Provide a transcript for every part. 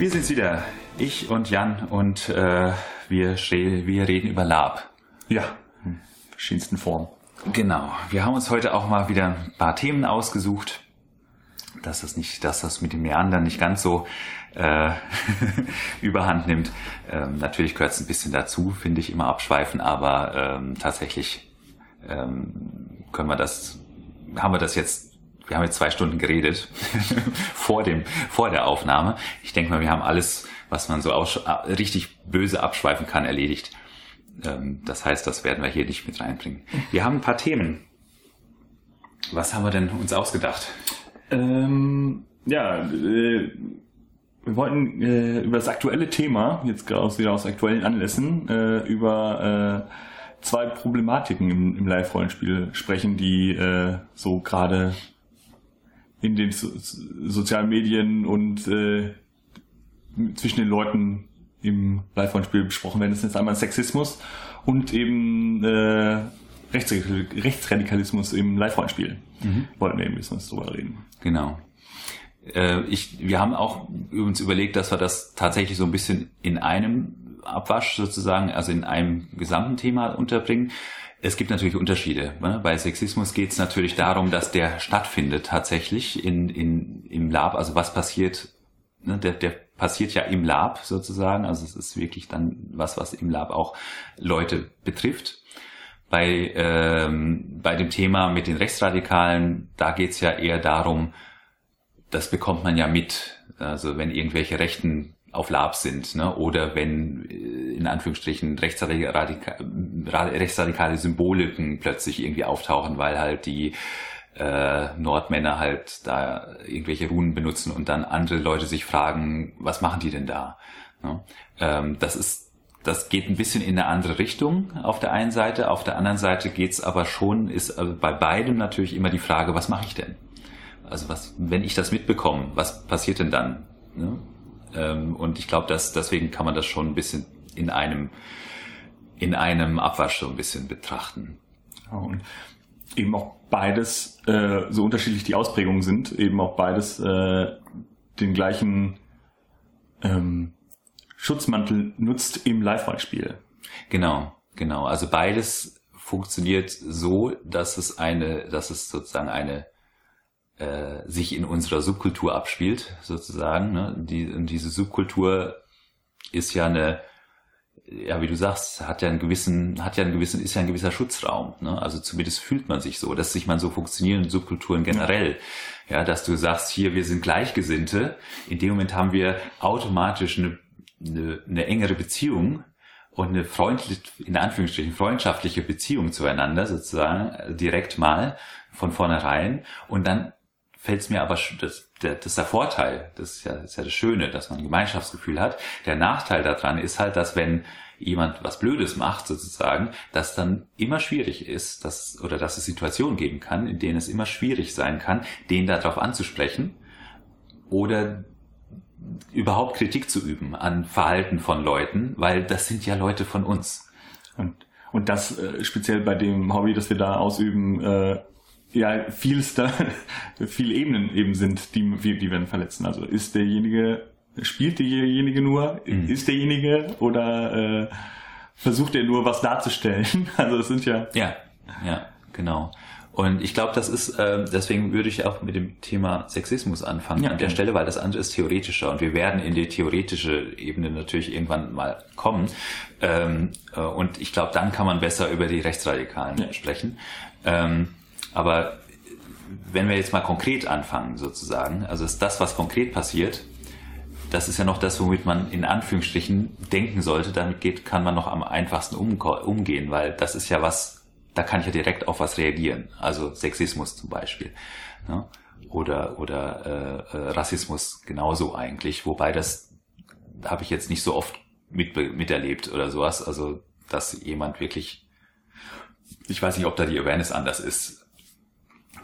Wir sind's wieder, ich und Jan, und äh, wir, wir reden über Lab. Ja, in verschiedensten Formen. Genau, wir haben uns heute auch mal wieder ein paar Themen ausgesucht, dass das nicht, dass das mit dem Meandern nicht ganz so äh, überhand nimmt. Ähm, natürlich gehört es ein bisschen dazu, finde ich, immer abschweifen, aber ähm, tatsächlich ähm, können wir das, haben wir das jetzt wir haben jetzt zwei Stunden geredet vor dem, vor der Aufnahme. Ich denke mal, wir haben alles, was man so richtig böse abschweifen kann, erledigt. Ähm, das heißt, das werden wir hier nicht mit reinbringen. Wir haben ein paar Themen. Was haben wir denn uns ausgedacht? Ähm, ja, äh, wir wollten äh, über das aktuelle Thema, jetzt gerade wieder aus aktuellen Anlässen, äh, über äh, zwei Problematiken im, im Live-Rollenspiel sprechen, die äh, so gerade in den so sozialen Medien und äh, zwischen den Leuten im Live-Spiel besprochen werden. Das ist einmal Sexismus und eben äh, Rechtsradikalismus im Live-Rollenspiel. Mhm. Wollten wir eben ein bisschen drüber reden. Genau. Äh, ich, wir haben auch uns überlegt, dass wir das tatsächlich so ein bisschen in einem Abwasch sozusagen, also in einem gesamten Thema unterbringen. Es gibt natürlich Unterschiede. Ne? Bei Sexismus geht es natürlich darum, dass der stattfindet tatsächlich in, in, im Lab. Also was passiert, ne? der, der passiert ja im Lab sozusagen. Also es ist wirklich dann was, was im Lab auch Leute betrifft. Bei, ähm, bei dem Thema mit den Rechtsradikalen, da geht es ja eher darum, das bekommt man ja mit. Also wenn irgendwelche rechten auf Lab sind, ne? oder wenn äh, in Anführungsstrichen rechtsradika rechtsradikale Symboliken plötzlich irgendwie auftauchen, weil halt die äh, Nordmänner halt da irgendwelche Runen benutzen und dann andere Leute sich fragen, was machen die denn da? Ne? Ähm, das ist das geht ein bisschen in eine andere Richtung auf der einen Seite, auf der anderen Seite geht's aber schon, ist also bei beidem natürlich immer die Frage, was mache ich denn? Also was, wenn ich das mitbekomme, was passiert denn dann? Ne? Ähm, und ich glaube, dass deswegen kann man das schon ein bisschen in einem in einem Abwasch so ein bisschen betrachten. und eben auch beides, äh, so unterschiedlich die Ausprägungen sind, eben auch beides äh, den gleichen ähm, Schutzmantel nutzt im Live-Spiel. Genau, genau. Also beides funktioniert so, dass es eine, dass es sozusagen eine äh, sich in unserer Subkultur abspielt, sozusagen. Ne? Die, und diese Subkultur ist ja eine, ja, wie du sagst, hat ja einen gewissen, hat ja einen gewissen, ist ja ein gewisser Schutzraum. Ne? Also zumindest fühlt man sich so, dass sich man so funktionieren Subkulturen generell. Ja. ja, dass du sagst, hier, wir sind Gleichgesinnte. In dem Moment haben wir automatisch eine, eine, eine engere Beziehung und eine freundliche, in Anführungsstrichen freundschaftliche Beziehung zueinander, sozusagen, direkt mal von vornherein. Und dann fällt es mir aber, das, das ist der Vorteil, das ist, ja, das ist ja das Schöne, dass man ein Gemeinschaftsgefühl hat. Der Nachteil daran ist halt, dass wenn jemand was Blödes macht, sozusagen, dass dann immer schwierig ist, dass, oder dass es Situationen geben kann, in denen es immer schwierig sein kann, den darauf anzusprechen oder überhaupt Kritik zu üben an Verhalten von Leuten, weil das sind ja Leute von uns. Und, und das äh, speziell bei dem Hobby, das wir da ausüben, äh, ja vieles da, viele Ebenen eben sind, die, die werden verletzen. Also ist derjenige, spielt derjenige nur, mhm. ist derjenige oder äh, versucht er nur was darzustellen? Also es sind ja. Ja, ja, genau. Und ich glaube, das ist, äh, deswegen würde ich auch mit dem Thema Sexismus anfangen ja, an der Stelle, weil das andere ist theoretischer und wir werden in die theoretische Ebene natürlich irgendwann mal kommen. Ähm, äh, und ich glaube, dann kann man besser über die Rechtsradikalen ja. sprechen. Ähm, aber wenn wir jetzt mal konkret anfangen, sozusagen, also ist das, was konkret passiert, das ist ja noch das, womit man in Anführungsstrichen denken sollte. Damit geht, kann man noch am einfachsten umgehen, weil das ist ja was, da kann ich ja direkt auf was reagieren. Also Sexismus zum Beispiel. Ne? Oder, oder äh, äh Rassismus genauso eigentlich. Wobei das habe ich jetzt nicht so oft mit, miterlebt oder sowas. Also, dass jemand wirklich, ich weiß nicht, ob da die Awareness anders ist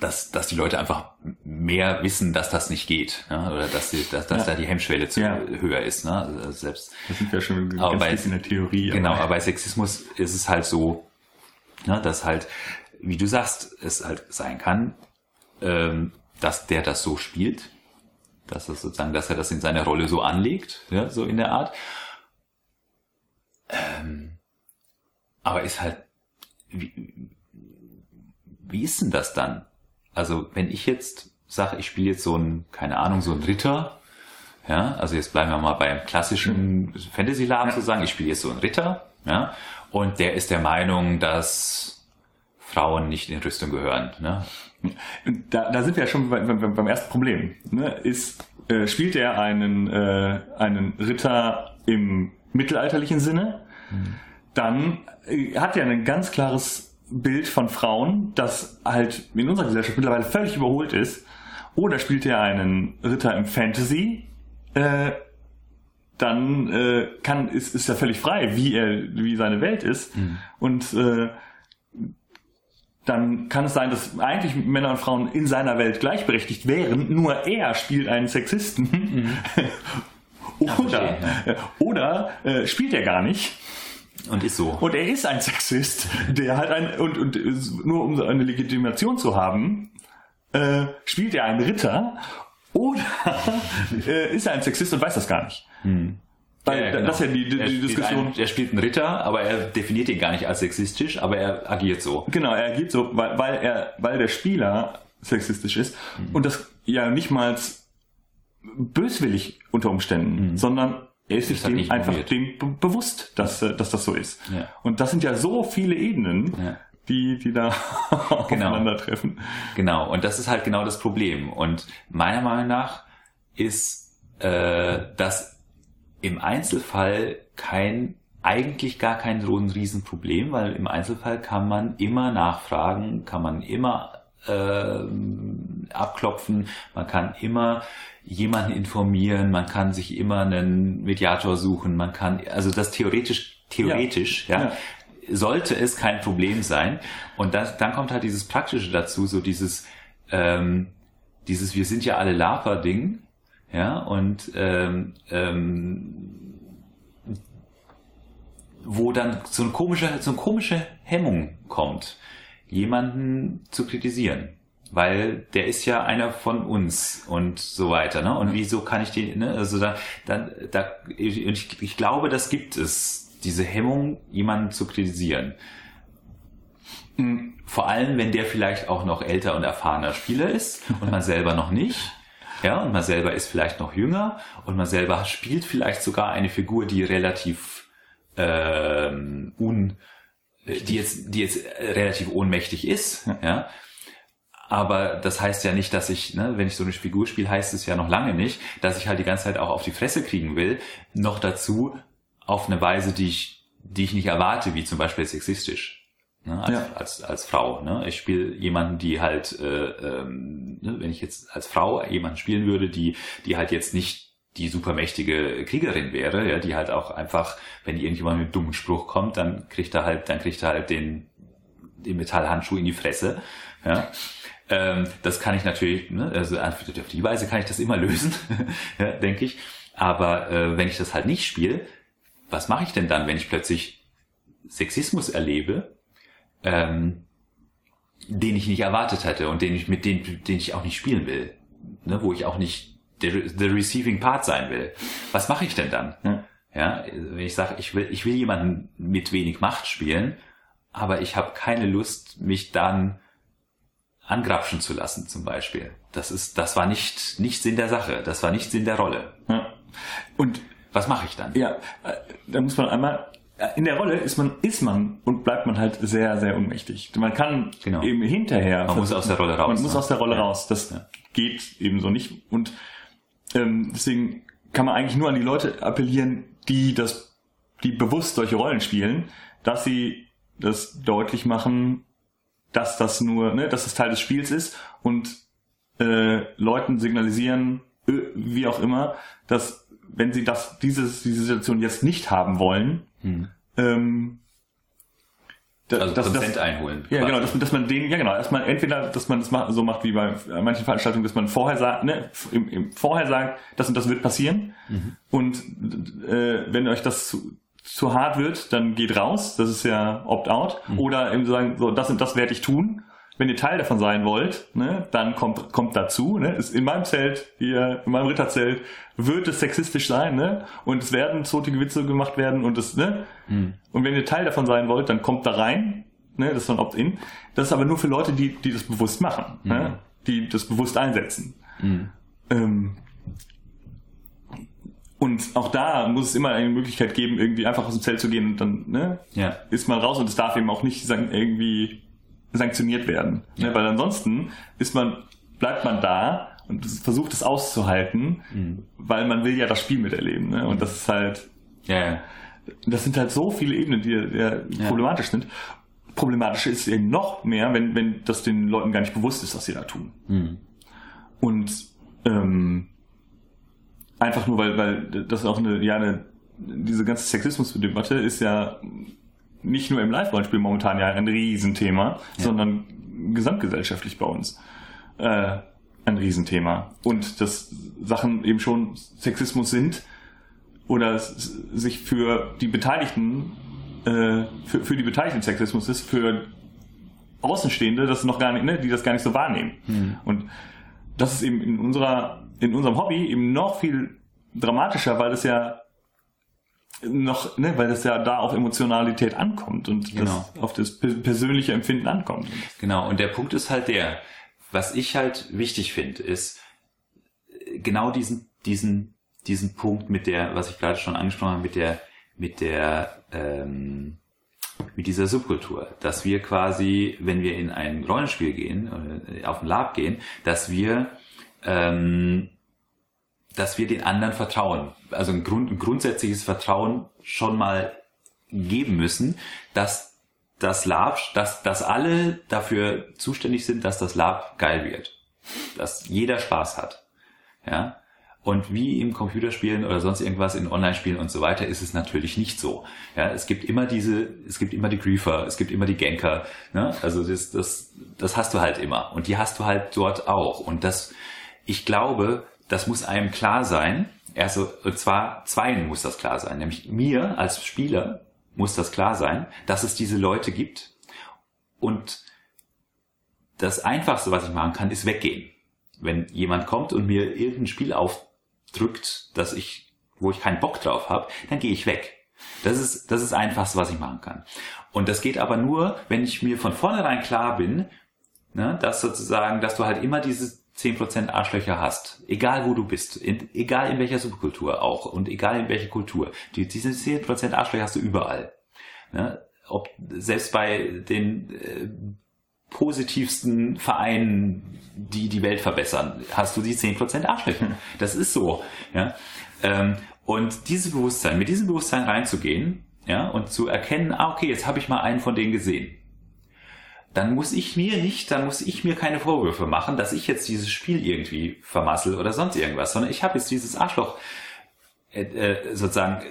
dass, dass die Leute einfach mehr wissen, dass das nicht geht, ja, oder dass, die, dass, dass ja. da die Hemmschwelle zu ja. höher ist. Ne? Also selbst, das sind ja schon aber bei, in der Theorie. Genau, aber. aber bei Sexismus ist es halt so, ne, dass halt, wie du sagst, es halt sein kann, ähm, dass der das so spielt dass es sozusagen, dass er das in seiner Rolle so anlegt, ja, so in der Art. Ähm, aber ist halt, wie, wie ist denn das dann? Also wenn ich jetzt sage, ich spiele jetzt so ein, keine Ahnung, so ein Ritter, ja, also jetzt bleiben wir mal beim klassischen Fantasy-Laden ja. sagen, ich spiele jetzt so einen Ritter, ja, und der ist der Meinung, dass Frauen nicht in Rüstung gehören. Ne? Da, da sind wir ja schon beim, beim ersten Problem. Ne? Ist, äh, spielt er einen, äh, einen Ritter im mittelalterlichen Sinne, mhm. dann äh, hat er ein ganz klares Bild von Frauen, das halt in unserer Gesellschaft mittlerweile völlig überholt ist. Oder spielt er einen Ritter im Fantasy, äh, dann äh, kann ist, ist er völlig frei, wie er wie seine Welt ist mhm. und äh, dann kann es sein, dass eigentlich Männer und Frauen in seiner Welt gleichberechtigt wären, nur er spielt einen Sexisten. Mhm. oder ja. oder äh, spielt er gar nicht. Und ist so. Und er ist ein Sexist, der halt ein, und, und nur um eine Legitimation zu haben, äh, spielt er einen Ritter oder äh, ist er ein Sexist und weiß das gar nicht. Hm. Weil ja, genau. das ist ja die, die, die Diskussion. Ein, er spielt einen Ritter, aber er definiert ihn gar nicht als sexistisch, aber er agiert so. Genau, er agiert so, weil, weil er, weil der Spieler sexistisch ist mhm. und das ja nicht mal böswillig unter Umständen, mhm. sondern er ist sich halt dem einfach dem bewusst, dass, dass das so ist. Ja. Und das sind ja so viele Ebenen, ja. die, die da genau. aufeinandertreffen. Genau, und das ist halt genau das Problem. Und meiner Meinung nach ist äh, das im Einzelfall kein eigentlich gar kein so ein Riesenproblem, weil im Einzelfall kann man immer nachfragen, kann man immer äh, abklopfen, man kann immer jemanden informieren, man kann sich immer einen Mediator suchen, man kann, also das theoretisch, theoretisch, ja, ja, ja. sollte es kein Problem sein. Und das, dann kommt halt dieses Praktische dazu, so dieses, ähm, dieses, wir sind ja alle Lava-Ding, ja, und ähm, ähm, wo dann so, ein komische, so eine komische Hemmung kommt, jemanden zu kritisieren. Weil der ist ja einer von uns und so weiter, ne? Und wieso kann ich den, ne? Also da, da, da ich, ich glaube, das gibt es, diese Hemmung, jemanden zu kritisieren. Hm, vor allem, wenn der vielleicht auch noch älter und erfahrener Spieler ist und man selber noch nicht. Ja, und man selber ist vielleicht noch jünger und man selber spielt vielleicht sogar eine Figur, die relativ ähm, un, die jetzt, die jetzt relativ ohnmächtig ist, ja. Aber das heißt ja nicht, dass ich, ne, wenn ich so eine Figur spiele, heißt es ja noch lange nicht, dass ich halt die ganze Zeit auch auf die Fresse kriegen will. Noch dazu auf eine Weise, die ich, die ich nicht erwarte, wie zum Beispiel sexistisch ne, als, ja. als, als Frau. Ne? Ich spiele jemanden, die halt, äh, ähm, ne, wenn ich jetzt als Frau jemanden spielen würde, die, die halt jetzt nicht die supermächtige Kriegerin wäre, ja, die halt auch einfach, wenn irgendjemand mit einem dummen Spruch kommt, dann kriegt er halt, dann kriegt er halt den, den Metallhandschuh in die Fresse. Ja. Ähm, das kann ich natürlich, ne, also auf die Weise kann ich das immer lösen, ja, denke ich. Aber äh, wenn ich das halt nicht spiele, was mache ich denn dann, wenn ich plötzlich Sexismus erlebe ähm, den ich nicht erwartet hätte und den ich mit den, den ich auch nicht spielen will, ne, wo ich auch nicht der, der receiving part sein will. Was mache ich denn dann? Ja, ja wenn ich sage, ich will, ich will jemanden mit wenig Macht spielen, aber ich habe keine Lust, mich dann angrapschen zu lassen, zum Beispiel. Das ist, das war nicht, nicht Sinn der Sache. Das war nicht Sinn der Rolle. Ja. Und was mache ich dann? Ja, äh, da muss man einmal in der Rolle ist man, ist man und bleibt man halt sehr, sehr ohnmächtig. Man kann genau. eben hinterher. Man muss aus der Rolle raus. Man ne? muss aus der Rolle ja. raus. Das ja. geht eben so nicht. Und ähm, deswegen kann man eigentlich nur an die Leute appellieren, die das, die bewusst solche Rollen spielen, dass sie das deutlich machen, dass das nur, ne, dass das Teil des Spiels ist und äh, Leuten signalisieren, äh, wie auch immer, dass wenn sie das, dieses, diese Situation jetzt nicht haben wollen, hm. Ähm, da, also das, Prozent das, einholen. Ja, genau, dass, dass, man den, ja genau, erstmal entweder, dass man das so macht wie bei manchen Veranstaltungen, dass man vorher sagt, ne, im, im vorher sagt, das und das wird passieren. Mhm. Und äh, wenn euch das zu, zu hart wird, dann geht raus, das ist ja Opt-out. Mhm. Oder eben sagen, so, das und das werde ich tun. wenn ihr Teil davon sein wollt, ne, dann kommt, kommt dazu. Ne, ist in meinem Zelt, hier, in meinem Ritterzelt, wird es sexistisch sein, ne? Und es werden zotige Witze gemacht werden und es, ne? Mhm. Und wenn ihr Teil davon sein wollt, dann kommt da rein. Ne, das ist dann Opt-in. Das ist aber nur für Leute, die, die das bewusst machen, mhm. ne? die das bewusst einsetzen. Mhm. Ähm, und auch da muss es immer eine Möglichkeit geben, irgendwie einfach aus dem Zelt zu gehen und dann ne, ja. ist man raus und es darf eben auch nicht irgendwie sanktioniert werden. Ne? Ja. Ne? Weil ansonsten ist man, bleibt man da und versucht es auszuhalten, mhm. weil man will ja das Spiel miterleben. Ne? Und das ist halt, ja, das sind halt so viele Ebenen, die ja, problematisch sind. Problematisch ist eben noch mehr, wenn, wenn das den Leuten gar nicht bewusst ist, was sie da tun. Mhm. Und ähm, einfach nur, weil, weil das auch eine, ja, eine, diese ganze Sexismusdebatte ist ja nicht nur im Live-Rollenspiel momentan ja ein Riesenthema, ja. sondern gesamtgesellschaftlich bei uns äh, ein Riesenthema. Und dass Sachen eben schon Sexismus sind oder sich für die Beteiligten, äh, für, für die Beteiligten Sexismus ist, für Außenstehende, das noch gar nicht, ne, die das gar nicht so wahrnehmen. Hm. Und das ist eben in unserer, in unserem Hobby eben noch viel dramatischer, weil es ja noch, ne, weil das ja da auf Emotionalität ankommt und genau. das auf das persönliche Empfinden ankommt. Genau, und der Punkt ist halt der, was ich halt wichtig finde, ist genau diesen, diesen, diesen Punkt mit der, was ich gerade schon angesprochen habe, mit der, mit der, ähm, mit dieser Subkultur, dass wir quasi, wenn wir in ein Rollenspiel gehen, äh, auf ein Lab gehen, dass wir ähm, dass wir den anderen vertrauen. Also ein, Grund, ein grundsätzliches Vertrauen schon mal geben müssen, dass das Lab, dass, dass alle dafür zuständig sind, dass das Lab geil wird. Dass jeder Spaß hat. Ja. Und wie im Computerspielen oder sonst irgendwas in Online-Spielen und so weiter ist es natürlich nicht so. Ja, es gibt immer diese, es gibt immer die Griefer, es gibt immer die Ganker. Ne? Also das, das, das hast du halt immer. Und die hast du halt dort auch. Und das, ich glaube, das muss einem klar sein. Also, und zwar zweien muss das klar sein. Nämlich mir als Spieler muss das klar sein, dass es diese Leute gibt. Und das Einfachste, was ich machen kann, ist weggehen. Wenn jemand kommt und mir irgendein Spiel aufdrückt, dass ich, wo ich keinen Bock drauf habe, dann gehe ich weg. Das ist das ist Einfachste, was ich machen kann. Und das geht aber nur, wenn ich mir von vornherein klar bin, ne, dass sozusagen, dass du halt immer dieses 10% Arschlöcher hast, egal wo du bist, in, egal in welcher Subkultur auch und egal in welcher Kultur, die, diese 10% Arschlöcher hast du überall. Ne? Ob, selbst bei den äh, positivsten Vereinen, die die Welt verbessern, hast du die 10% Arschlöcher. Das ist so. Ja? Ähm, und dieses Bewusstsein, mit diesem Bewusstsein reinzugehen ja, und zu erkennen, ah, okay, jetzt habe ich mal einen von denen gesehen dann muss ich mir nicht, dann muss ich mir keine Vorwürfe machen, dass ich jetzt dieses Spiel irgendwie vermassel oder sonst irgendwas, sondern ich habe jetzt dieses Arschloch äh, äh, sozusagen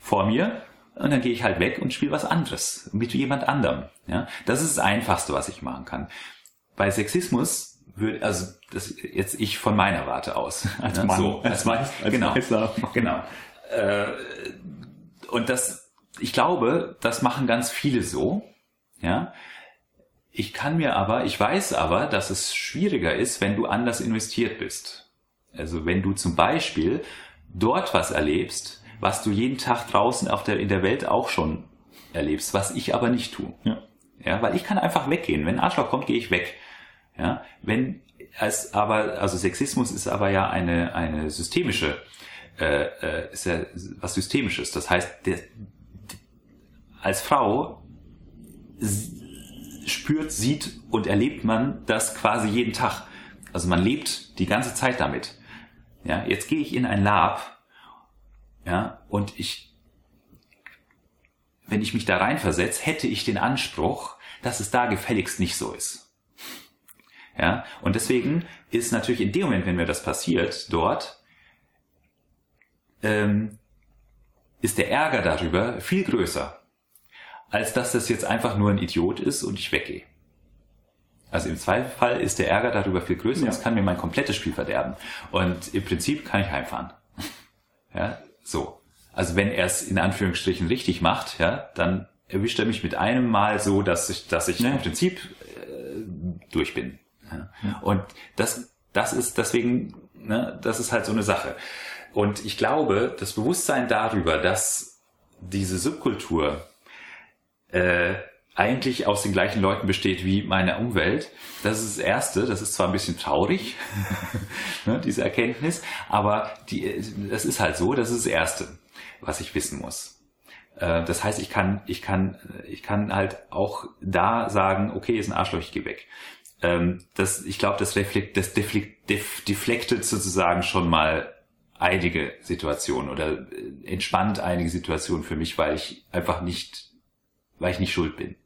vor mir und dann gehe ich halt weg und spiele was anderes mit jemand anderem. Ja, das ist das Einfachste, was ich machen kann. Bei Sexismus würde, also das jetzt ich von meiner Warte aus, als Mann, so, als, als, als genau, genau. Äh, und das, ich glaube, das machen ganz viele so ja. Ich kann mir aber, ich weiß aber, dass es schwieriger ist, wenn du anders investiert bist. Also wenn du zum Beispiel dort was erlebst, was du jeden Tag draußen auf der, in der Welt auch schon erlebst, was ich aber nicht tue. Ja. ja, weil ich kann einfach weggehen. Wenn ein Arschloch kommt, gehe ich weg. Ja, wenn es aber, also Sexismus ist aber ja eine, eine systemische, äh, äh, ist ja was Systemisches. Das heißt, der, als Frau spürt, sieht und erlebt man das quasi jeden Tag. Also man lebt die ganze Zeit damit. Ja, jetzt gehe ich in ein Lab, ja, und ich, wenn ich mich da reinversetze, hätte ich den Anspruch, dass es da gefälligst nicht so ist. Ja, und deswegen ist natürlich in dem Moment, wenn mir das passiert, dort, ähm, ist der Ärger darüber viel größer als dass das jetzt einfach nur ein Idiot ist und ich weggehe. Also im Zweifelsfall ist der Ärger darüber viel größer ja. und es kann mir mein komplettes Spiel verderben. Und im Prinzip kann ich heimfahren. ja, so. Also wenn er es in Anführungsstrichen richtig macht, ja, dann erwischt er mich mit einem Mal so, dass ich, dass ich ja. im Prinzip durch bin. Ja. Und das, das ist deswegen, ne, das ist halt so eine Sache. Und ich glaube, das Bewusstsein darüber, dass diese Subkultur äh, eigentlich aus den gleichen Leuten besteht wie meine Umwelt. Das ist das Erste. Das ist zwar ein bisschen traurig, ne, diese Erkenntnis, aber die, das ist halt so. Das ist das Erste, was ich wissen muss. Äh, das heißt, ich kann, ich kann, ich kann halt auch da sagen, okay, ist ein Arschloch, ich gehe weg. Ähm, das, ich glaube, das, reflekt, das deflekt, def, deflektet sozusagen schon mal einige Situationen oder äh, entspannt einige Situationen für mich, weil ich einfach nicht, weil ich nicht schuld bin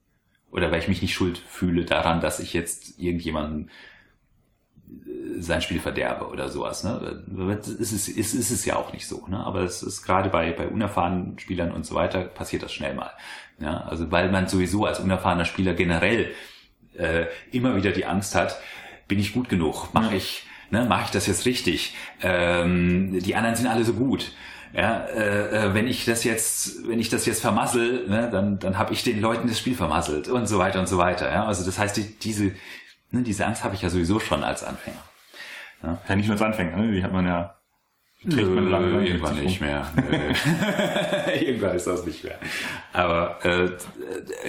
oder weil ich mich nicht schuld fühle daran, dass ich jetzt irgendjemanden äh, sein Spiel verderbe oder sowas. Ne? Es ist, ist, ist es ja auch nicht so. Ne? Aber es ist gerade bei, bei unerfahrenen Spielern und so weiter passiert das schnell mal. Ja? Also weil man sowieso als unerfahrener Spieler generell äh, immer wieder die Angst hat, bin ich gut genug? Mache ich, ne, mache ich das jetzt richtig? Ähm, die anderen sind alle so gut. Ja, äh, äh, wenn ich das jetzt, wenn ich das jetzt vermassel, ne, dann, dann habe ich den Leuten das Spiel vermasselt und so weiter und so weiter. Ja? Also das heißt, die, diese, ne, diese Angst habe ich ja sowieso schon als Anfänger. Ja, ja nicht nur als Anfänger, ne? die hat man ja trägt man lange, lange irgendwann nicht mehr. irgendwann ist das nicht mehr. Aber äh,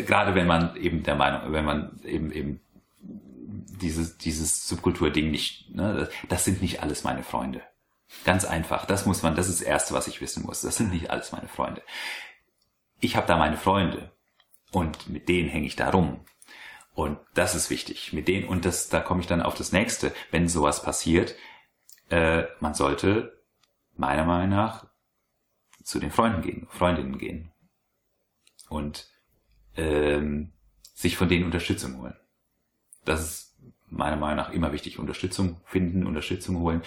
gerade wenn man eben der Meinung, wenn man eben eben dieses dieses Subkultur-Ding nicht, ne, das sind nicht alles meine Freunde. Ganz einfach. Das muss man, das ist das Erste, was ich wissen muss. Das sind nicht alles meine Freunde. Ich habe da meine Freunde und mit denen hänge ich da rum. Und das ist wichtig. Mit denen, und das, da komme ich dann auf das nächste, wenn sowas passiert, äh, man sollte meiner Meinung nach zu den Freunden gehen, Freundinnen gehen. Und ähm, sich von denen Unterstützung holen. Das ist meiner Meinung nach immer wichtig. Unterstützung finden, Unterstützung holen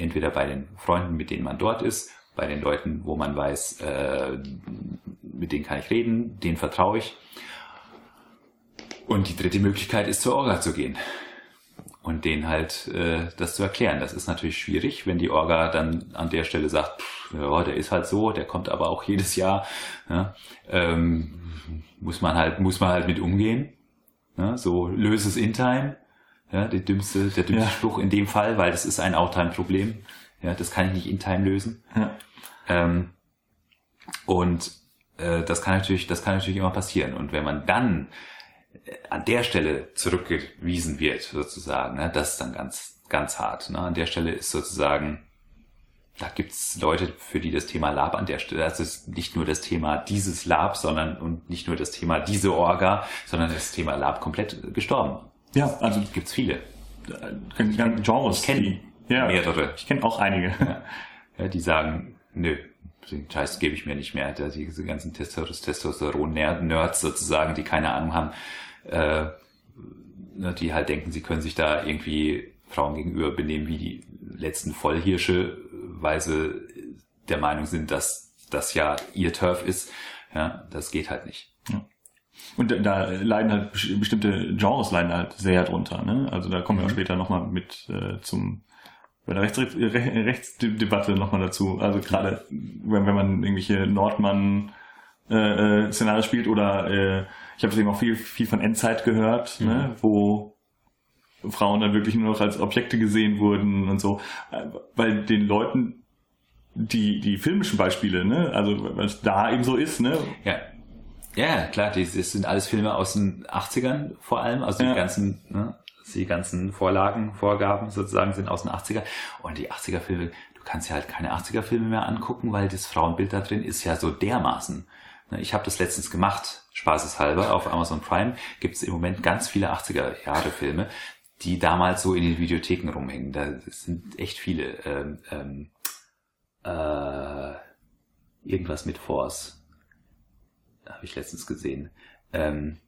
entweder bei den Freunden, mit denen man dort ist, bei den Leuten, wo man weiß, äh, mit denen kann ich reden, denen vertraue ich. Und die dritte Möglichkeit ist zur Orga zu gehen und denen halt äh, das zu erklären. Das ist natürlich schwierig, wenn die Orga dann an der Stelle sagt, pff, ja, der ist halt so, der kommt aber auch jedes Jahr. Ja, ähm, muss man halt muss man halt mit umgehen. Ja, so löse es in Time. Ja, der dümmste, der dümmste ja. Spruch in dem Fall, weil das ist ein Outtime-Problem. Ja, das kann ich nicht in Time lösen. Ja. Ähm, und äh, das kann natürlich, das kann natürlich immer passieren. Und wenn man dann äh, an der Stelle zurückgewiesen wird, sozusagen, ne, das ist dann ganz, ganz hart. Ne? An der Stelle ist sozusagen, da gibt's Leute, für die das Thema Lab an der Stelle, das ist nicht nur das Thema dieses Lab, sondern und nicht nur das Thema diese Orga, sondern das Thema Lab komplett gestorben. Ja, also gibt's viele. Äh, Genres. Ich kenne ja, mehrere. Ich kenne auch einige. Ja, die sagen, nö, den Scheiß gebe ich mir nicht mehr. Diese ganzen Testosteron-Nerds sozusagen, die keine Ahnung haben, äh, ne, die halt denken, sie können sich da irgendwie Frauen gegenüber benehmen wie die letzten Vollhirsche, weil sie der Meinung sind, dass das ja ihr Turf ist. Ja, das geht halt nicht. Ja. Und da leiden halt bestimmte Genres leiden halt sehr drunter. Ne? Also da kommen wir auch mhm. später nochmal mit äh, zum bei der Rechts Rechtsdebatte nochmal dazu. Also gerade wenn, wenn man irgendwelche Nordmann äh, äh, Szenarien spielt oder äh, ich habe deswegen auch viel, viel von Endzeit gehört, ne? mhm. ne? wo Frauen dann wirklich nur noch als Objekte gesehen wurden und so, weil den Leuten die die filmischen Beispiele, ne, also was da eben so ist, ne, ja. Ja, klar, das sind alles Filme aus den 80ern vor allem, also die ganzen, ne, die ganzen Vorlagen, Vorgaben sozusagen sind aus den 80er. Und die 80er Filme, du kannst ja halt keine 80er Filme mehr angucken, weil das Frauenbild da drin ist ja so dermaßen. Ne, ich habe das letztens gemacht, spaßeshalber, auf Amazon Prime gibt es im Moment ganz viele 80er Jahre Filme, die damals so in den Videotheken rumhängen. Da sind echt viele. Ähm, ähm, äh, irgendwas mit Force habe ich letztens gesehen. Ähm,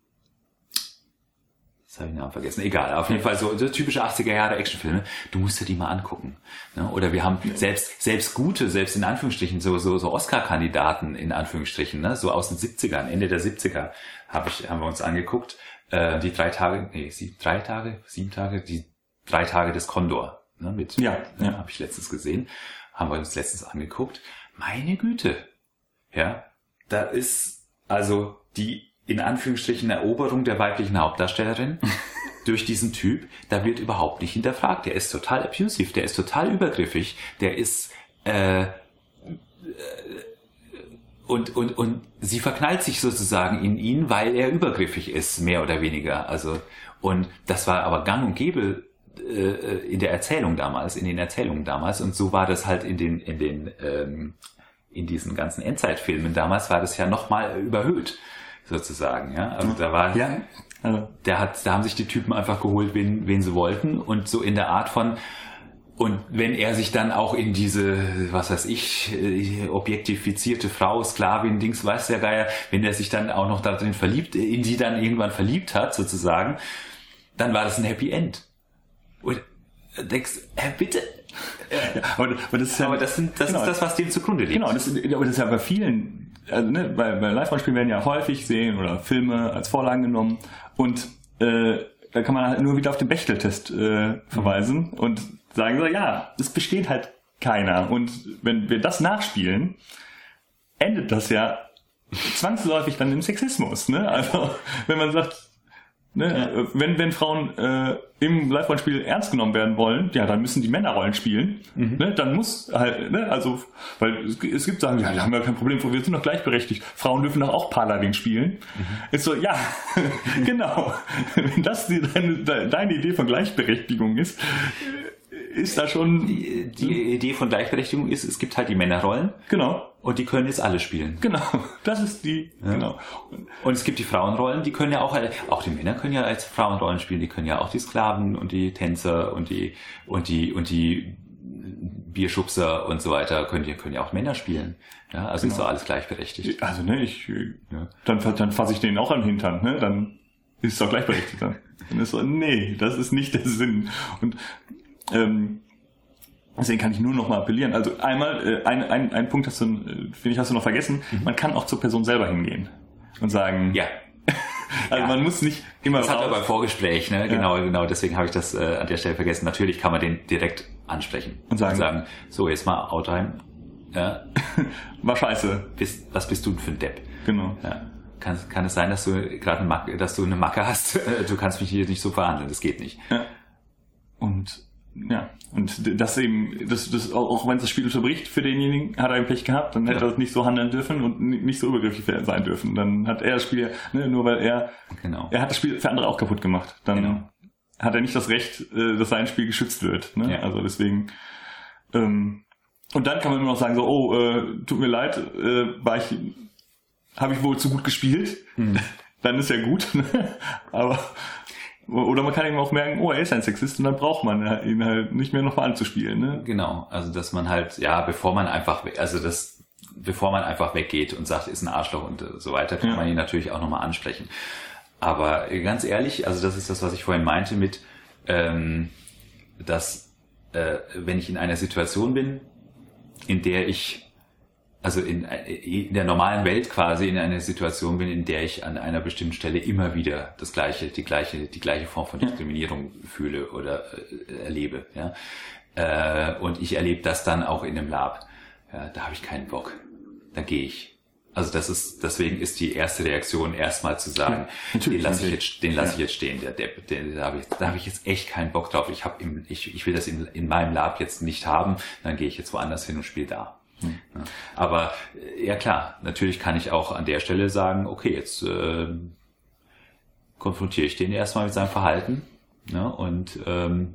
Jetzt habe ich den Namen vergessen. Egal, auf jeden Fall so, so typische 80er Jahre Actionfilme. Du musst dir die mal angucken. Ne? Oder wir haben selbst selbst gute, selbst in Anführungsstrichen so so, so Oscar-Kandidaten in Anführungsstrichen, ne? so aus den 70ern, Ende der 70er hab ich haben wir uns angeguckt. Äh, die drei Tage, nee, sieben, drei Tage, sieben Tage, die drei Tage des Condor. Ne? Mit, ja, ne? ja. habe ich letztens gesehen, haben wir uns letztens angeguckt. Meine Güte, ja, da ist also die in Anführungsstrichen Eroberung der weiblichen Hauptdarstellerin. durch diesen Typ, da wird überhaupt nicht hinterfragt. Der ist total abusive, der ist total übergriffig, der ist äh, und, und, und sie verknallt sich sozusagen in ihn, weil er übergriffig ist, mehr oder weniger. Also, und das war aber gang und gäbe äh, in der Erzählung damals, in den Erzählungen damals. Und so war das halt in den, in den, ähm, in diesen ganzen Endzeitfilmen. Damals war das ja nochmal überhöht, sozusagen, ja. Also da war, ja. Also. der hat, da haben sich die Typen einfach geholt, wen, wen sie wollten und so in der Art von, und wenn er sich dann auch in diese, was weiß ich, äh, objektifizierte Frau, Sklavin, Dings, weiß der Geier, wenn er sich dann auch noch darin verliebt, in die dann irgendwann verliebt hat, sozusagen, dann war das ein Happy End. Und denkst, hä, bitte? Ja, aber, aber, das ist, ja, aber das, sind, das genau, ist das, was dem zugrunde liegt. Genau, das, aber das ist ja bei vielen, also, ne, bei, bei Live-Rollenspielen werden ja häufig Serien oder Filme als Vorlagen genommen und äh, da kann man halt nur wieder auf den Bechteltest äh, verweisen mhm. und sagen so, ja, es besteht halt keiner. Und wenn wir das nachspielen, endet das ja zwangsläufig dann im Sexismus. Ne? Also wenn man sagt, Ne? Ja. Wenn, wenn Frauen äh, im Live-Rollenspiel ernst genommen werden wollen, ja, dann müssen die Männerrollen spielen. Mhm. Ne? Dann muss halt, ne? also, weil es, es gibt sagen, ja, da haben wir kein Problem, wir sind doch gleichberechtigt. Frauen dürfen doch auch Paladin spielen. Mhm. Ist so, ja, genau. wenn das die, deine, deine Idee von Gleichberechtigung ist, ist da schon. Die, die Idee von Gleichberechtigung ist, es gibt halt die Männerrollen. Genau. Und die können jetzt alle spielen. Genau. Das ist die, ja. genau. Und es gibt die Frauenrollen, die können ja auch, auch die Männer können ja als Frauenrollen spielen, die können ja auch die Sklaven und die Tänzer und die, und die, und die Bierschubser und so weiter können, die können ja auch Männer spielen. Ja, also genau. ist doch alles gleichberechtigt. Also, ne, ich, ja. dann, dann fasse ich den auch an den Hintern, ne, dann ist es doch gleichberechtigt dann. Dann ist so, nee, das ist nicht der Sinn. Und ähm, Deswegen kann ich nur noch mal appellieren. Also einmal, äh, ein, ein, ein Punkt hast du, äh, finde ich, hast du noch vergessen. Mhm. Man kann auch zur Person selber hingehen und sagen, ja. also ja. man muss nicht immer Das hat er beim Vorgespräch, ne? Genau, ja. genau. Deswegen habe ich das äh, an der Stelle vergessen. Natürlich kann man den direkt ansprechen und sagen, und sagen so jetzt mal Outtime. Ja. War scheiße. Bist, was bist du für ein Depp? Genau. Ja. Kann, kann es sein, dass du gerade dass du eine Macke hast? Du kannst mich hier nicht so verhandeln. Das geht nicht. Ja. Und ja, und das eben, das, das, auch wenn es das Spiel unterbricht für denjenigen, hat er ein Pech gehabt, dann hätte ja. er nicht so handeln dürfen und nicht so übergriffig sein dürfen. Dann hat er das Spiel, ne, nur weil er, genau. er hat das Spiel für andere auch kaputt gemacht. Dann genau. hat er nicht das Recht, äh, dass sein Spiel geschützt wird. Ne? Ja. Also deswegen, ähm, und dann kann man immer noch sagen so, oh, äh, tut mir leid, äh, war ich, habe ich wohl zu gut gespielt. Mhm. Dann ist ja gut, ne? aber oder man kann eben auch merken, oh, er ist ein Sexist und dann braucht man ihn halt nicht mehr nochmal anzuspielen. Ne? Genau, also dass man halt, ja, bevor man einfach, also das, bevor man einfach weggeht und sagt, ist ein Arschloch und so weiter, kann ja. man ihn natürlich auch nochmal ansprechen. Aber ganz ehrlich, also das ist das, was ich vorhin meinte mit, ähm, dass äh, wenn ich in einer Situation bin, in der ich also in, in der normalen Welt quasi in einer Situation bin, in der ich an einer bestimmten Stelle immer wieder das gleiche, die gleiche, die gleiche Form von Diskriminierung fühle oder äh, erlebe. Ja? Äh, und ich erlebe das dann auch in einem Lab. Ja, da habe ich keinen Bock. Da gehe ich. Also das ist, deswegen ist die erste Reaktion erstmal zu sagen, ja, den lasse ich jetzt, den lasse ja. ich jetzt stehen, der Depp, den, da habe ich, da habe ich jetzt echt keinen Bock drauf. Ich habe, ich, ich will das in, in meinem Lab jetzt nicht haben. Dann gehe ich jetzt woanders hin und spiele da. Hm. Aber äh, ja klar, natürlich kann ich auch an der Stelle sagen, okay, jetzt äh, konfrontiere ich den erstmal mit seinem Verhalten ne, und ähm,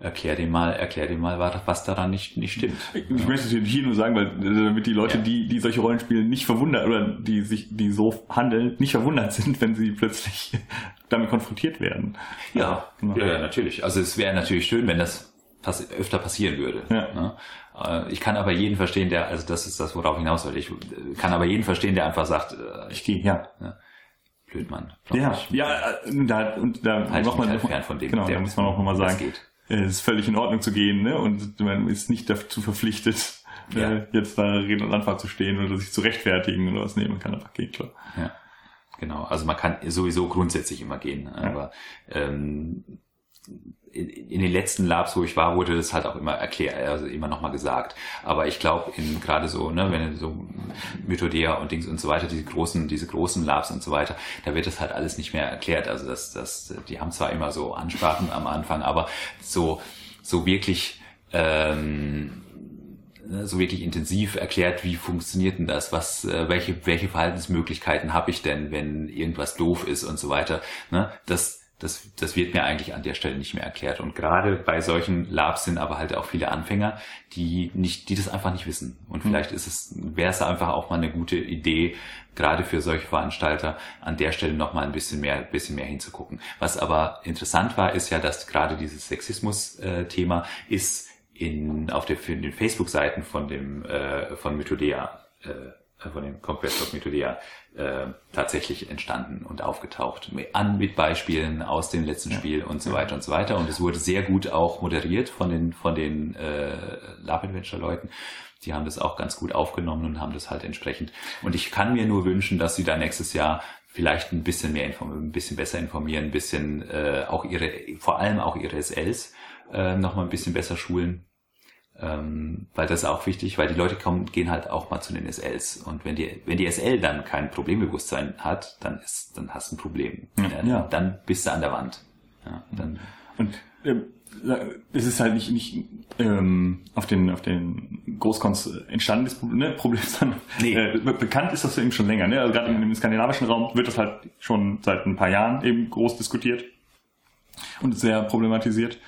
erklär dem mal, erklär dem mal, was daran nicht, nicht stimmt. Ich ja. möchte natürlich hier nur sagen, weil äh, damit die Leute, ja. die, die solche Rollenspiele nicht verwundert oder die sich, die so handeln, nicht verwundert sind, wenn sie plötzlich damit konfrontiert werden. Ja, genau. ja, natürlich. Also es wäre natürlich schön, wenn das pass öfter passieren würde. Ja. Ne? Äh, ich kann aber jeden verstehen, der, also das ist das, worauf ich hinaus wollte. Ich kann aber jeden verstehen, der einfach sagt, äh, ich gehe, ja. ja. Blöd, Mann. Ja, ja, äh, da, und da halt mal halt fern von dem, genau, da muss man auch nochmal sagen, geht. es ist völlig in Ordnung zu gehen, ne? Und man ist nicht dazu verpflichtet, ja. äh, jetzt da Rede und Antwort zu stehen oder sich zu rechtfertigen oder was. Nee, man kann einfach gehen, klar. Ja. Genau, also man kann sowieso grundsätzlich immer gehen, aber ähm, in den letzten Labs, wo ich war, wurde das halt auch immer erklärt, also immer nochmal gesagt. Aber ich glaube, in gerade so, ne, wenn so Mythodea und Dings und so weiter, diese großen, diese großen Labs und so weiter, da wird das halt alles nicht mehr erklärt. Also das, das, die haben zwar immer so Ansprachen am Anfang, aber so, so wirklich, ähm, ne, so wirklich intensiv erklärt, wie funktioniert denn das, was, äh, welche, welche Verhaltensmöglichkeiten habe ich denn, wenn irgendwas doof ist und so weiter. Ne? Das, das, das wird mir eigentlich an der Stelle nicht mehr erklärt. Und gerade bei solchen Labs sind aber halt auch viele Anfänger, die nicht, die das einfach nicht wissen. Und hm. vielleicht ist es, wäre es einfach auch mal eine gute Idee, gerade für solche Veranstalter an der Stelle noch mal ein bisschen mehr, bisschen mehr hinzugucken. Was aber interessant war, ist ja, dass gerade dieses Sexismus-Thema ist in, auf der, den Facebook-Seiten von dem, äh, von Mythodea, äh, von dem Conquest of Mythodea äh, tatsächlich entstanden und aufgetaucht. An mit Beispielen aus dem letzten Spiel und so weiter und so weiter. Und es wurde sehr gut auch moderiert von den, von den äh, Love Adventure Leuten. Die haben das auch ganz gut aufgenommen und haben das halt entsprechend. Und ich kann mir nur wünschen, dass sie da nächstes Jahr vielleicht ein bisschen mehr informieren, ein bisschen besser informieren, ein bisschen äh, auch ihre, vor allem auch ihre SLs äh, nochmal ein bisschen besser schulen ähm, weil das ist auch wichtig, weil die Leute kommen, gehen halt auch mal zu den SLs. Und wenn die, wenn die SL dann kein Problembewusstsein hat, dann ist, dann hast du ein Problem. Ja, ja. Dann bist du an der Wand. Ja, dann und ähm, es ist halt nicht, nicht ähm, auf den auf den Großkons entstanden das Problem, ne, Problem sondern nee. äh, bekannt ist das eben schon länger. Ne? Also gerade im, im skandinavischen Raum wird das halt schon seit ein paar Jahren eben groß diskutiert und sehr problematisiert.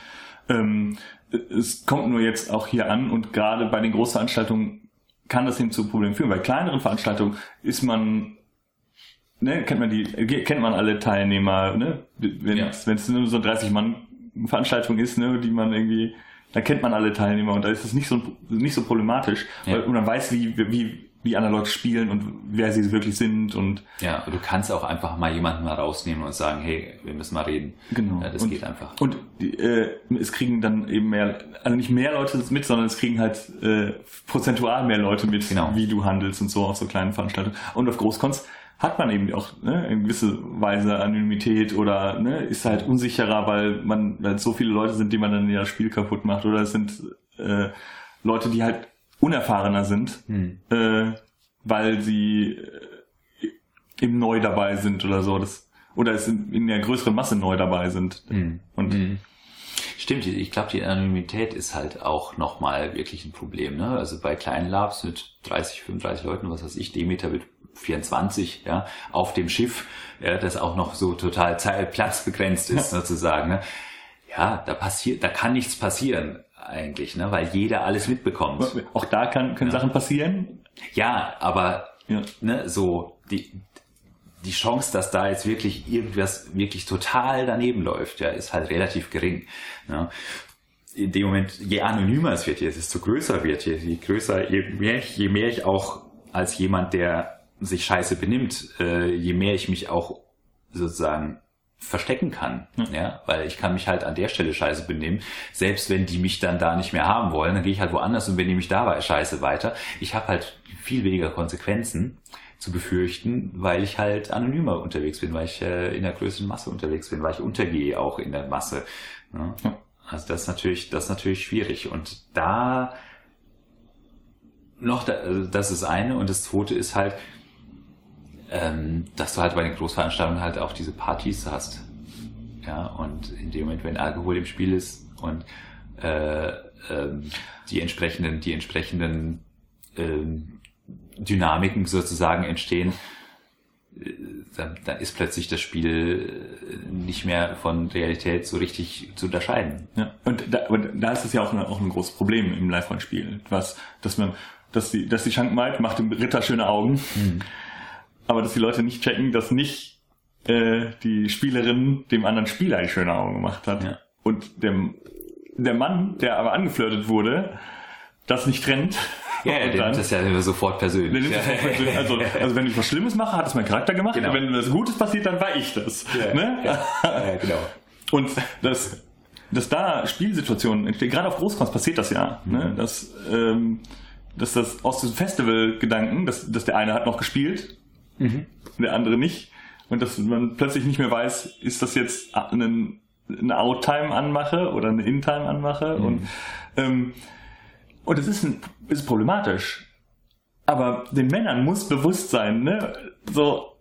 Ähm, es kommt nur jetzt auch hier an und gerade bei den Großveranstaltungen kann das eben zu Problemen führen. Bei kleineren Veranstaltungen ist man, ne, kennt man die, kennt man alle Teilnehmer, ne? Wenn ja. es nur so 30 Mann Veranstaltung ist, ne, die man irgendwie, da kennt man alle Teilnehmer und da ist es nicht so nicht so problematisch, ja. weil, und man weiß, wie, wie wie andere Leute spielen und wer sie wirklich sind und ja, du kannst auch einfach mal jemanden mal rausnehmen und sagen, hey, wir müssen mal reden. Genau. Ja, das und, geht einfach. Und äh, es kriegen dann eben mehr, also nicht mehr Leute mit, sondern es kriegen halt äh, prozentual mehr Leute mit, genau. wie du handelst und so auf so kleinen Veranstaltungen. Und auf Großkons hat man eben auch ne, in gewisser Weise Anonymität oder ne, ist halt unsicherer, weil man weil so viele Leute sind, die man dann ja das Spiel kaputt macht oder es sind äh, Leute, die halt unerfahrener sind, hm. äh, weil sie äh, eben neu dabei sind oder so. Das, oder es in, in der größeren Masse neu dabei sind. Hm. Und hm. Stimmt, ich glaube, die Anonymität ist halt auch nochmal wirklich ein Problem. Ne? Also bei kleinen Labs mit 30, 35 Leuten, was weiß ich, Demeter mit 24, ja, auf dem Schiff, ja, das auch noch so total platzbegrenzt ist, ja. sozusagen. Ne? Ja, da passiert, da kann nichts passieren eigentlich, ne? weil jeder alles mitbekommt. Auch da kann, können ja. Sachen passieren. Ja, aber ja. Ne, so die die Chance, dass da jetzt wirklich irgendwas wirklich total daneben läuft, ja, ist halt relativ gering. Ne? In dem Moment, je anonymer es wird, desto größer wird, je, je größer, je mehr, je mehr ich auch als jemand, der sich scheiße benimmt, äh, je mehr ich mich auch sozusagen verstecken kann, ja. ja, weil ich kann mich halt an der Stelle scheiße benehmen, selbst wenn die mich dann da nicht mehr haben wollen, dann gehe ich halt woanders und benehme mich dabei scheiße weiter. Ich habe halt viel weniger Konsequenzen zu befürchten, weil ich halt anonymer unterwegs bin, weil ich äh, in der größeren Masse unterwegs bin, weil ich untergehe auch in der Masse. Ne? Ja. Also das ist natürlich, das ist natürlich schwierig und da noch, da, also das ist eine und das zweite ist halt, ähm, dass du halt bei den Großveranstaltungen halt auch diese Partys hast. Ja, und in dem Moment, wenn Alkohol im Spiel ist und äh, ähm, die entsprechenden, die entsprechenden ähm, Dynamiken sozusagen entstehen, äh, dann, dann ist plötzlich das Spiel äh, nicht mehr von Realität so richtig zu unterscheiden. Ja, und da, und da ist es ja auch, eine, auch ein großes Problem im Live-Spiel, was, dass man, dass die, dass die Schankmaid macht dem Ritter schöne Augen. Mhm aber dass die Leute nicht checken, dass nicht äh, die Spielerin dem anderen Spieler die schöne Augen gemacht hat. Ja. Und dem, der Mann, der aber angeflirtet wurde, das nicht trennt. Ja, der nimmt das ja sofort persönlich. Ja. Sofort persönlich. Also, also wenn ich was Schlimmes mache, hat es mein Charakter gemacht. Genau. Wenn was Gutes passiert, dann war ich das. Ja, ne? ja. genau. Und das, dass da Spielsituationen entstehen, gerade auf Großkons passiert das ja. Ne? Mhm. Ne? Dass, ähm, dass das aus diesem Festival-Gedanken, dass, dass der eine hat noch gespielt mhm. der andere nicht. Und dass man plötzlich nicht mehr weiß, ist das jetzt ein eine Outtime anmache oder eine Intime anmache. Mhm. Und, ähm, und es ist, ein, ist problematisch. Aber den Männern muss bewusst sein, ne? So,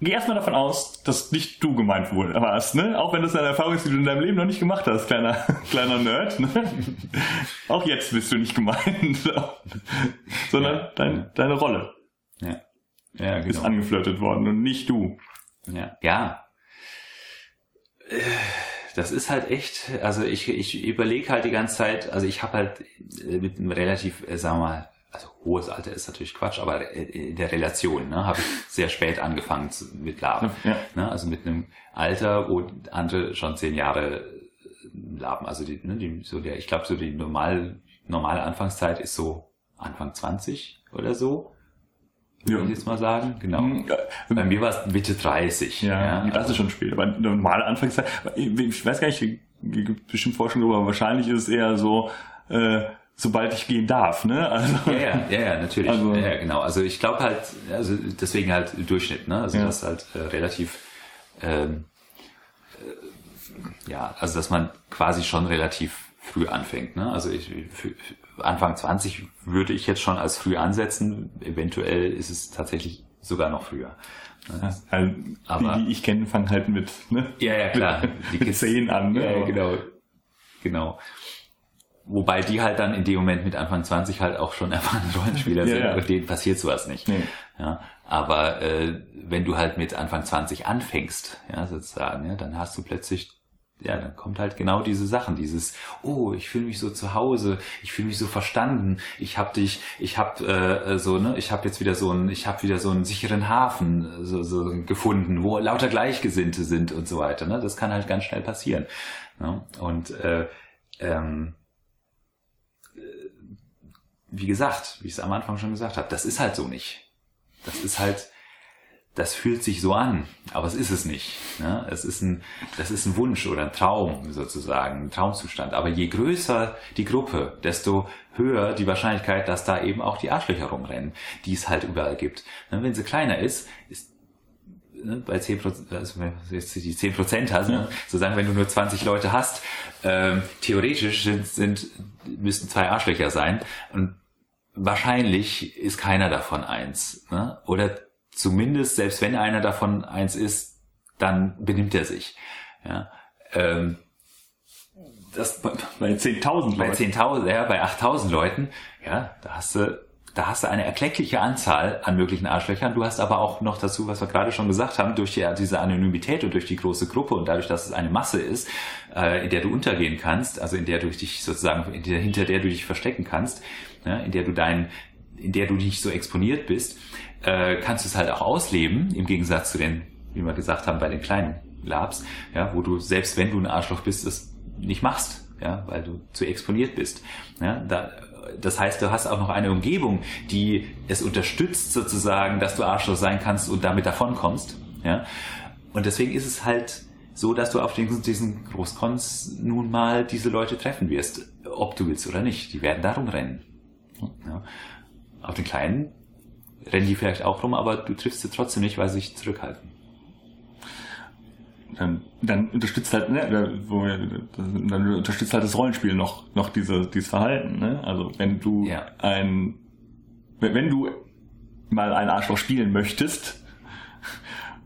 geh erstmal davon aus, dass nicht du gemeint warst, ne? Auch wenn das eine Erfahrung ist, die du in deinem Leben noch nicht gemacht hast, kleiner, kleiner Nerd, ne? Auch jetzt bist du nicht gemeint. Sondern ja, dein, deine Rolle. Ja. Genau. Ist angeflirtet worden und nicht du. Ja. Ja. Das ist halt echt, also ich, ich überlege halt die ganze Zeit, also ich habe halt mit einem relativ, äh, sagen wir mal, also hohes Alter ist natürlich Quatsch, aber in der Relation ne, habe ich sehr spät angefangen zu, mit Laben. Ja. Ne, also mit einem Alter, wo andere schon zehn Jahre laben. Also die, ne, die, so der, ich glaube, so die normal, normale Anfangszeit ist so Anfang 20 oder so. Ja. Würde ich jetzt mal sagen, genau. Hm. Bei mir war es Mitte 30. Ja, ja das also, ist schon spät. Aber normale Anfangszeit, ich weiß gar nicht, gibt bestimmt Forschung darüber, aber wahrscheinlich ist es eher so, äh, sobald ich gehen darf, ne? Also, ja, ja, ja, ja natürlich. Also, ja, genau. Also ich glaube halt, also deswegen halt Durchschnitt, ne? Also ja. das halt äh, relativ, ähm, äh, ja, also dass man quasi schon relativ früh anfängt, ne? Also ich, für, Anfang 20 würde ich jetzt schon als früh ansetzen. Eventuell ist es tatsächlich sogar noch früher. Ne? Also, Aber die, die ich kenne, fangen halt mit, ne? Ja, ja, klar. Die mit 10 an, ne? Ja, ja, genau. Genau. Wobei die halt dann in dem Moment mit Anfang 20 halt auch schon erfahrene Rollenspieler sind, ja. denen passiert sowas nicht. Nee. Ja, aber äh, wenn du halt mit Anfang 20 anfängst, ja, sozusagen, ja, dann hast du plötzlich, ja, dann kommt halt genau diese Sachen, dieses, oh, ich fühle mich so zu Hause, ich fühle mich so verstanden, ich hab dich, ich hab äh, so, ne, ich hab jetzt wieder so einen, ich hab wieder so einen sicheren Hafen so, so gefunden, wo lauter Gleichgesinnte sind und so weiter. Ne? Das kann halt ganz schnell passieren. Ne? Und äh, ähm, wie gesagt, wie ich es am Anfang schon gesagt habe, das ist halt so nicht. Das ist halt, das fühlt sich so an, aber es ist es nicht. Ne? Es ist ein, das ist ein Wunsch oder ein Traum sozusagen, ein Traumzustand. Aber je größer die Gruppe, desto höher die Wahrscheinlichkeit, dass da eben auch die Arschlöcher rumrennen, die es halt überall gibt. Ne? Wenn sie kleiner ist, ist ne, bei 10 Prozent, also jetzt die 10 Prozent hast, ne? sozusagen, wenn du nur 20 Leute hast, ähm, theoretisch sind, sind, müssten zwei Arschlöcher sein und wahrscheinlich ist keiner davon eins. Ne? Oder zumindest, selbst wenn einer davon eins ist, dann benimmt er sich. Ja? Ähm, das, bei 10.000 Leuten. Bei 10.000, ja, bei 8.000 Leuten, ja, da hast du, da hast du eine erkleckliche Anzahl an möglichen Arschlöchern. Du hast aber auch noch dazu, was wir gerade schon gesagt haben, durch die, diese Anonymität und durch die große Gruppe und dadurch, dass es eine Masse ist, äh, in der du untergehen kannst, also in der du dich sozusagen, der, hinter der du dich verstecken kannst, ja, in der du dein, in der du nicht so exponiert bist, äh, kannst du es halt auch ausleben, im Gegensatz zu den, wie wir gesagt haben, bei den kleinen Labs, ja, wo du selbst wenn du ein Arschloch bist, es nicht machst, ja, weil du zu exponiert bist. Ja, da, das heißt, du hast auch noch eine Umgebung, die es unterstützt sozusagen, dass du Arschloch sein kannst und damit davonkommst. Ja? Und deswegen ist es halt so, dass du auf diesen Großkons nun mal diese Leute treffen wirst, ob du willst oder nicht. Die werden darum rennen. Ja. Auf den Kleinen rennen die vielleicht auch rum, aber du triffst sie trotzdem nicht, weil sie sich zurückhalten. Dann, dann unterstützt halt, ne, wo wir, dann unterstützt halt das Rollenspiel noch, noch diese, dieses Verhalten, ne? Also wenn du ja. ein, wenn du mal ein Arschloch spielen möchtest,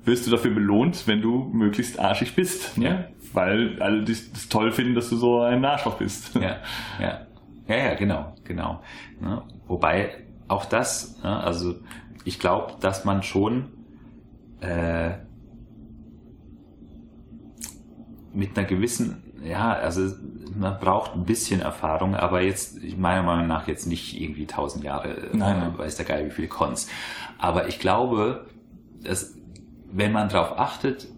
wirst du dafür belohnt, wenn du möglichst arschig bist, ne? Weil alle das toll finden, dass du so ein Arschloch bist. Ja, ja. Ja, ja, genau, genau. Ne? Wobei auch das, ne, also ich glaube, dass man schon äh, mit einer gewissen, ja, also man braucht ein bisschen Erfahrung, aber jetzt, meiner Meinung nach jetzt nicht irgendwie tausend Jahre, Nein. weiß der Geil, wie viele Cons. Aber ich glaube, dass, wenn man darauf achtet,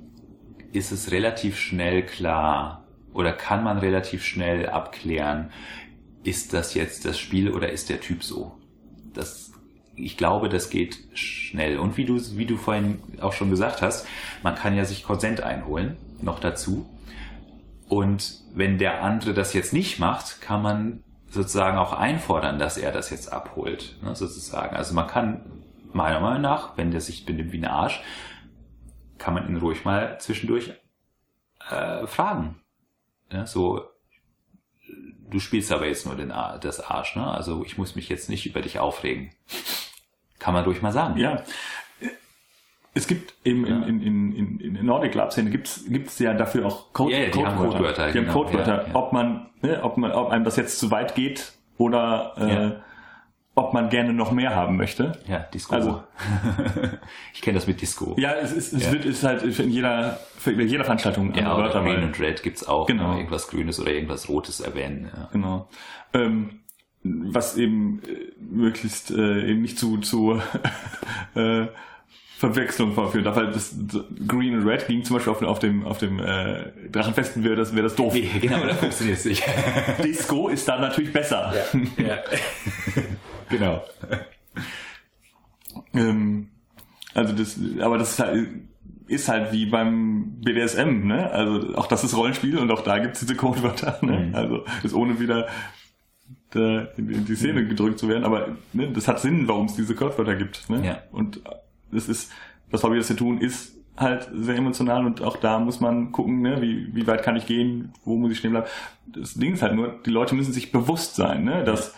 ist es relativ schnell klar oder kann man relativ schnell abklären, ist das jetzt das Spiel oder ist der Typ so? Das, ich glaube, das geht schnell. Und wie du, wie du vorhin auch schon gesagt hast, man kann ja sich Konsent einholen, noch dazu. Und wenn der andere das jetzt nicht macht, kann man sozusagen auch einfordern, dass er das jetzt abholt, ne, sozusagen. Also man kann, meiner Meinung nach, wenn der sich benimmt wie ein Arsch, kann man ihn ruhig mal zwischendurch äh, fragen. Ja, so, du spielst aber jetzt nur den, das Arsch, ne? Also ich muss mich jetzt nicht über dich aufregen. Kann man ruhig mal sagen. Ja. Es gibt eben ja. in, in, in, in Nordic Lab Szene gibt's gibt's ja dafür auch Code, yeah, Codewörter. Haben Codewörter. Die genau. haben Codewörter. Ja, ob man, ne, ob man, ob einem das jetzt zu weit geht oder äh, ob man gerne noch mehr haben möchte. Ja, Disco. Also, ich kenne das mit Disco. Ja, es ist, es ja. wird, ist halt in jeder, für jeder Veranstaltung ja, Wörter. Green und Red gibt's auch. Genau. Irgendwas Grünes oder irgendwas Rotes erwähnen. Ja. Genau. Ähm, was eben äh, möglichst äh, eben nicht zu, zu äh, Verwechslung vorführen darf. Weil das Green und Red ging zum Beispiel auf, auf dem, auf dem äh, Drachenfesten wäre das, wäre das doof. Nee, genau, da funktioniert es nicht. Disco ist da natürlich besser. Ja. ja. Genau. ähm, also das, aber das ist halt, ist halt wie beim BDSM, ne? Also auch das ist Rollenspiel und auch da gibt es diese Codewörter, ne? Mhm. Also ist ohne wieder da in die Szene gedrückt zu werden, aber ne, das hat Sinn, warum es diese Codewörter gibt. Ne? Ja. Und das ist, was Hobby das hier tun, ist halt sehr emotional und auch da muss man gucken, ne, wie, wie weit kann ich gehen, wo muss ich stehen bleiben. Das Ding ist halt nur, die Leute müssen sich bewusst sein, ne, dass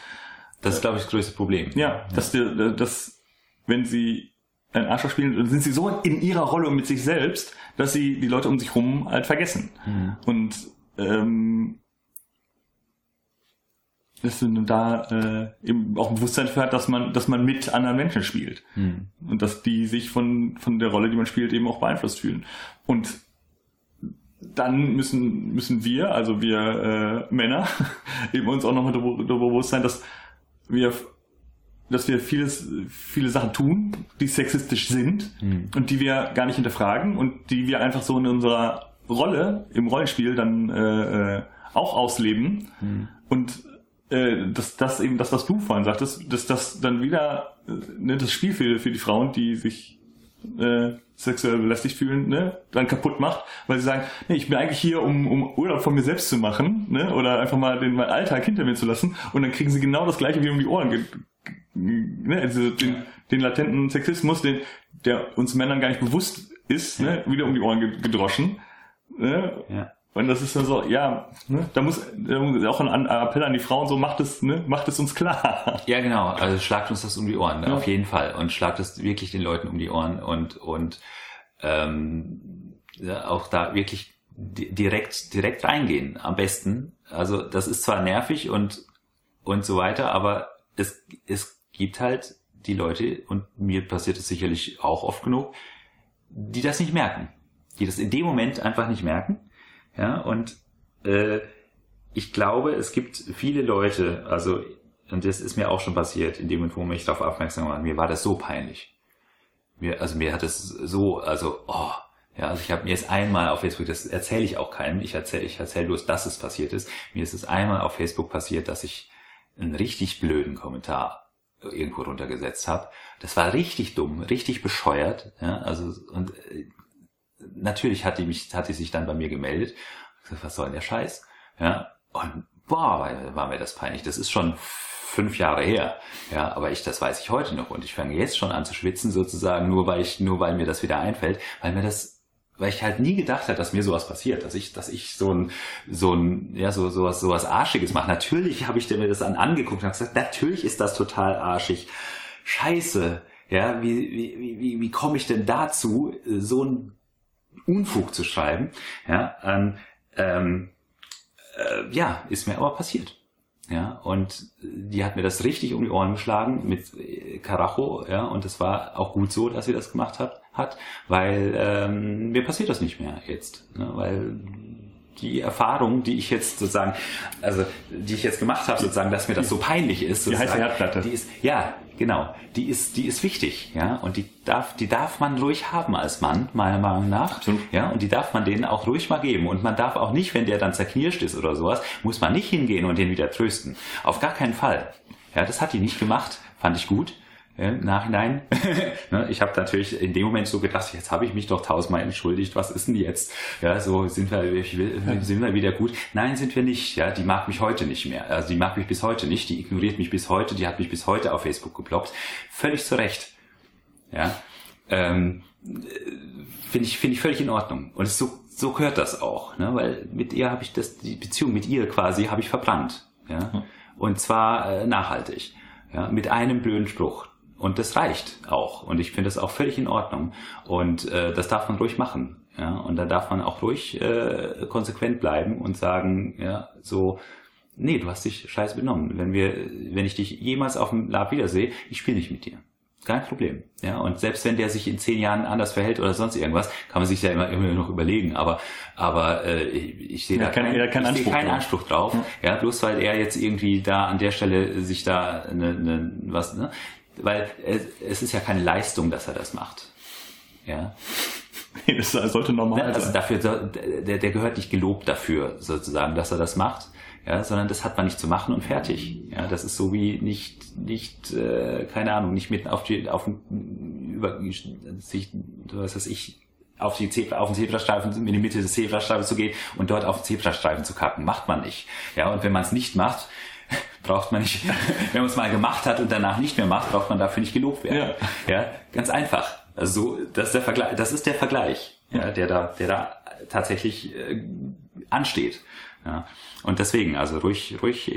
das ist, glaube ich, das größte Problem. Ja, dass, die, dass wenn sie ein Arschloch spielen, dann sind sie so in ihrer Rolle und mit sich selbst, dass sie die Leute um sich herum halt vergessen. Mhm. Und ähm, dass man da äh, eben auch ein Bewusstsein für hat, dass man, dass man mit anderen Menschen spielt. Mhm. Und dass die sich von, von der Rolle, die man spielt, eben auch beeinflusst fühlen. Und dann müssen, müssen wir, also wir äh, Männer, eben uns auch nochmal darüber bewusst sein, dass wir dass wir vieles, viele Sachen tun, die sexistisch sind mhm. und die wir gar nicht hinterfragen und die wir einfach so in unserer Rolle im Rollenspiel dann äh, äh, auch ausleben. Mhm. Und äh, dass das eben das, was du vorhin sagtest, dass das dann wieder äh, ne, das Spiel für, für die Frauen, die sich äh, sexuell belästigt fühlen, ne, dann kaputt macht, weil sie sagen, nee, ich bin eigentlich hier, um, um Urlaub von mir selbst zu machen, ne, oder einfach mal den meinen Alltag hinter mir zu lassen, und dann kriegen sie genau das gleiche wie um die Ohren, ne, also den, den latenten Sexismus, den, der uns Männern gar nicht bewusst ist, ne, wieder um die Ohren gedroschen. Ne? Ja. Und das ist dann so, ja, ne, da muss auch ein Appell an die Frauen so, macht es, ne, macht es uns klar. Ja, genau, also schlagt uns das um die Ohren, ja. auf jeden Fall. Und schlagt es wirklich den Leuten um die Ohren und, und ähm, ja, auch da wirklich direkt, direkt reingehen, am besten. Also das ist zwar nervig und, und so weiter, aber es, es gibt halt die Leute, und mir passiert es sicherlich auch oft genug, die das nicht merken. Die das in dem Moment einfach nicht merken ja, und äh, ich glaube, es gibt viele Leute, also, und das ist mir auch schon passiert, in dem Moment, wo mich darauf aufmerksam war, mir war das so peinlich. Mir, also mir hat es so, also, oh, ja, also ich habe mir jetzt einmal auf Facebook, das erzähle ich auch keinem, ich erzähle ich erzähl bloß, dass es passiert ist. Mir ist es einmal auf Facebook passiert, dass ich einen richtig blöden Kommentar irgendwo runtergesetzt habe. Das war richtig dumm, richtig bescheuert. Ja, also und äh, natürlich hat die mich, hat die sich dann bei mir gemeldet. Was soll denn der Scheiß? Ja, und boah, war, war mir das peinlich. Das ist schon fünf Jahre her. Ja, aber ich, das weiß ich heute noch und ich fange jetzt schon an zu schwitzen sozusagen, nur weil ich, nur weil mir das wieder einfällt, weil mir das weil ich halt nie gedacht hätte, dass mir sowas passiert, dass ich, dass ich so ein, so ein, ja, so, sowas, sowas Arschiges mache. Natürlich habe ich mir das an, angeguckt und habe gesagt, natürlich ist das total arschig. Scheiße. Ja, wie, wie, wie, wie komme ich denn dazu, so ein Unfug zu schreiben. Ja, ähm, ähm, äh, ja, ist mir aber passiert. Ja, und die hat mir das richtig um die Ohren geschlagen mit äh, Karacho, ja, und es war auch gut so, dass sie das gemacht hat, hat weil ähm, mir passiert das nicht mehr jetzt, ne, weil die Erfahrung, die ich jetzt sozusagen, also die ich jetzt gemacht habe, sozusagen, dass mir das so peinlich ist, die heiße Herdplatte. Die ist, ja, genau, die ist, die ist wichtig, ja, und die darf, die darf man ruhig haben als Mann, meiner Meinung nach, Absolut. ja, und die darf man denen auch ruhig mal geben. Und man darf auch nicht, wenn der dann zerknirscht ist oder sowas, muss man nicht hingehen und den wieder trösten, auf gar keinen Fall, ja, das hat die nicht gemacht, fand ich gut, im Nachhinein. Ne, ich habe natürlich in dem Moment so gedacht, jetzt habe ich mich doch tausendmal entschuldigt, was ist denn jetzt? Ja, so sind wir, sind wir wieder gut. Nein, sind wir nicht. Ja, die mag mich heute nicht mehr. Also die mag mich bis heute nicht, die ignoriert mich bis heute, die hat mich bis heute auf Facebook geblockt. Völlig zu Recht. Ja. Ähm, finde ich, finde ich völlig in Ordnung. Und so so gehört das auch, ne? weil mit ihr habe ich das, die Beziehung mit ihr quasi habe ich verbrannt. Ja? Und zwar äh, nachhaltig. Ja? Mit einem blöden Spruch. Und das reicht auch. Und ich finde das auch völlig in Ordnung. Und äh, das darf man ruhig machen. Ja? Und da darf man auch ruhig äh, konsequent bleiben und sagen, ja, so, nee, du hast dich scheiße benommen. Wenn wir, wenn ich dich jemals auf dem Lab wiedersehe, ich spiele nicht mit dir. Kein Problem. Ja, und selbst wenn der sich in zehn Jahren anders verhält oder sonst irgendwas, kann man sich ja immer, immer noch überlegen. Aber, aber äh, ich, ich sehe ja, da kein, kein, kein Anspruch, keinen Anspruch drauf. Ja. ja, bloß weil er jetzt irgendwie da an der Stelle sich da eine, eine was, ne? Weil es, es ist ja keine Leistung, dass er das macht. Ja. Nee, das sollte normal also sein. Dafür, der, der gehört nicht gelobt dafür, sozusagen, dass er das macht ja, sondern das hat man nicht zu machen und fertig. Ja, das ist so wie nicht, nicht, äh, keine Ahnung, nicht mitten auf die, auf über sich, was weiß ich, auf die Zebra, auf den Zebrastreifen, in die Mitte des Zebrastreifens zu gehen und dort auf den Zebrastreifen zu kacken. Macht man nicht. Ja, und wenn man es nicht macht, braucht man nicht, wenn man es mal gemacht hat und danach nicht mehr macht, braucht man dafür nicht gelobt werden. Ja, ja ganz einfach. Also so, das ist der Vergleich, das ist der Vergleich, ja, der da, der da tatsächlich äh, ansteht. Ja. Und deswegen, also ruhig, ruhig,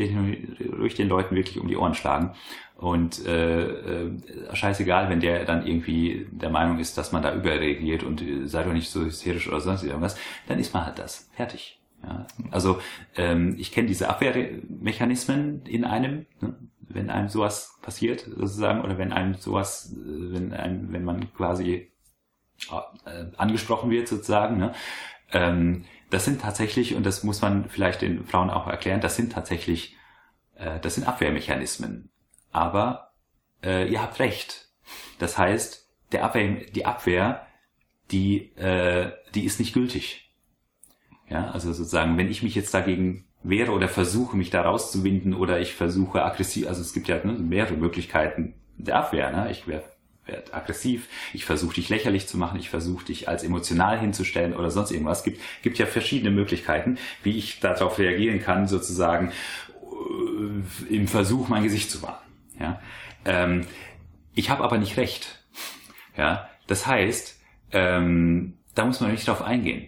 ruhig den Leuten wirklich um die Ohren schlagen. Und äh, äh, scheißegal, wenn der dann irgendwie der Meinung ist, dass man da überreagiert und äh, sei doch nicht so hysterisch oder sonst irgendwas, dann ist man halt das. Fertig. Ja. Also ähm, ich kenne diese Abwehrmechanismen in einem, ne? wenn einem sowas passiert, sozusagen, oder wenn einem sowas, äh, wenn einem, wenn man quasi äh, angesprochen wird, sozusagen, ne? ähm, das sind tatsächlich, und das muss man vielleicht den Frauen auch erklären, das sind tatsächlich, äh, das sind Abwehrmechanismen. Aber äh, ihr habt recht. Das heißt, der Abwehr, die Abwehr, die, äh, die ist nicht gültig. Ja, also sozusagen, wenn ich mich jetzt dagegen wehre oder versuche, mich da rauszuwinden oder ich versuche aggressiv, also es gibt ja ne, mehrere Möglichkeiten der Abwehr. Ne? Ich werfe werd aggressiv, ich versuche dich lächerlich zu machen, ich versuche dich als emotional hinzustellen oder sonst irgendwas. Es gibt, gibt ja verschiedene Möglichkeiten, wie ich darauf reagieren kann, sozusagen äh, im Versuch, mein Gesicht zu wahren. Ja? Ähm, ich habe aber nicht recht. Ja? Das heißt, ähm, da muss man nicht drauf eingehen.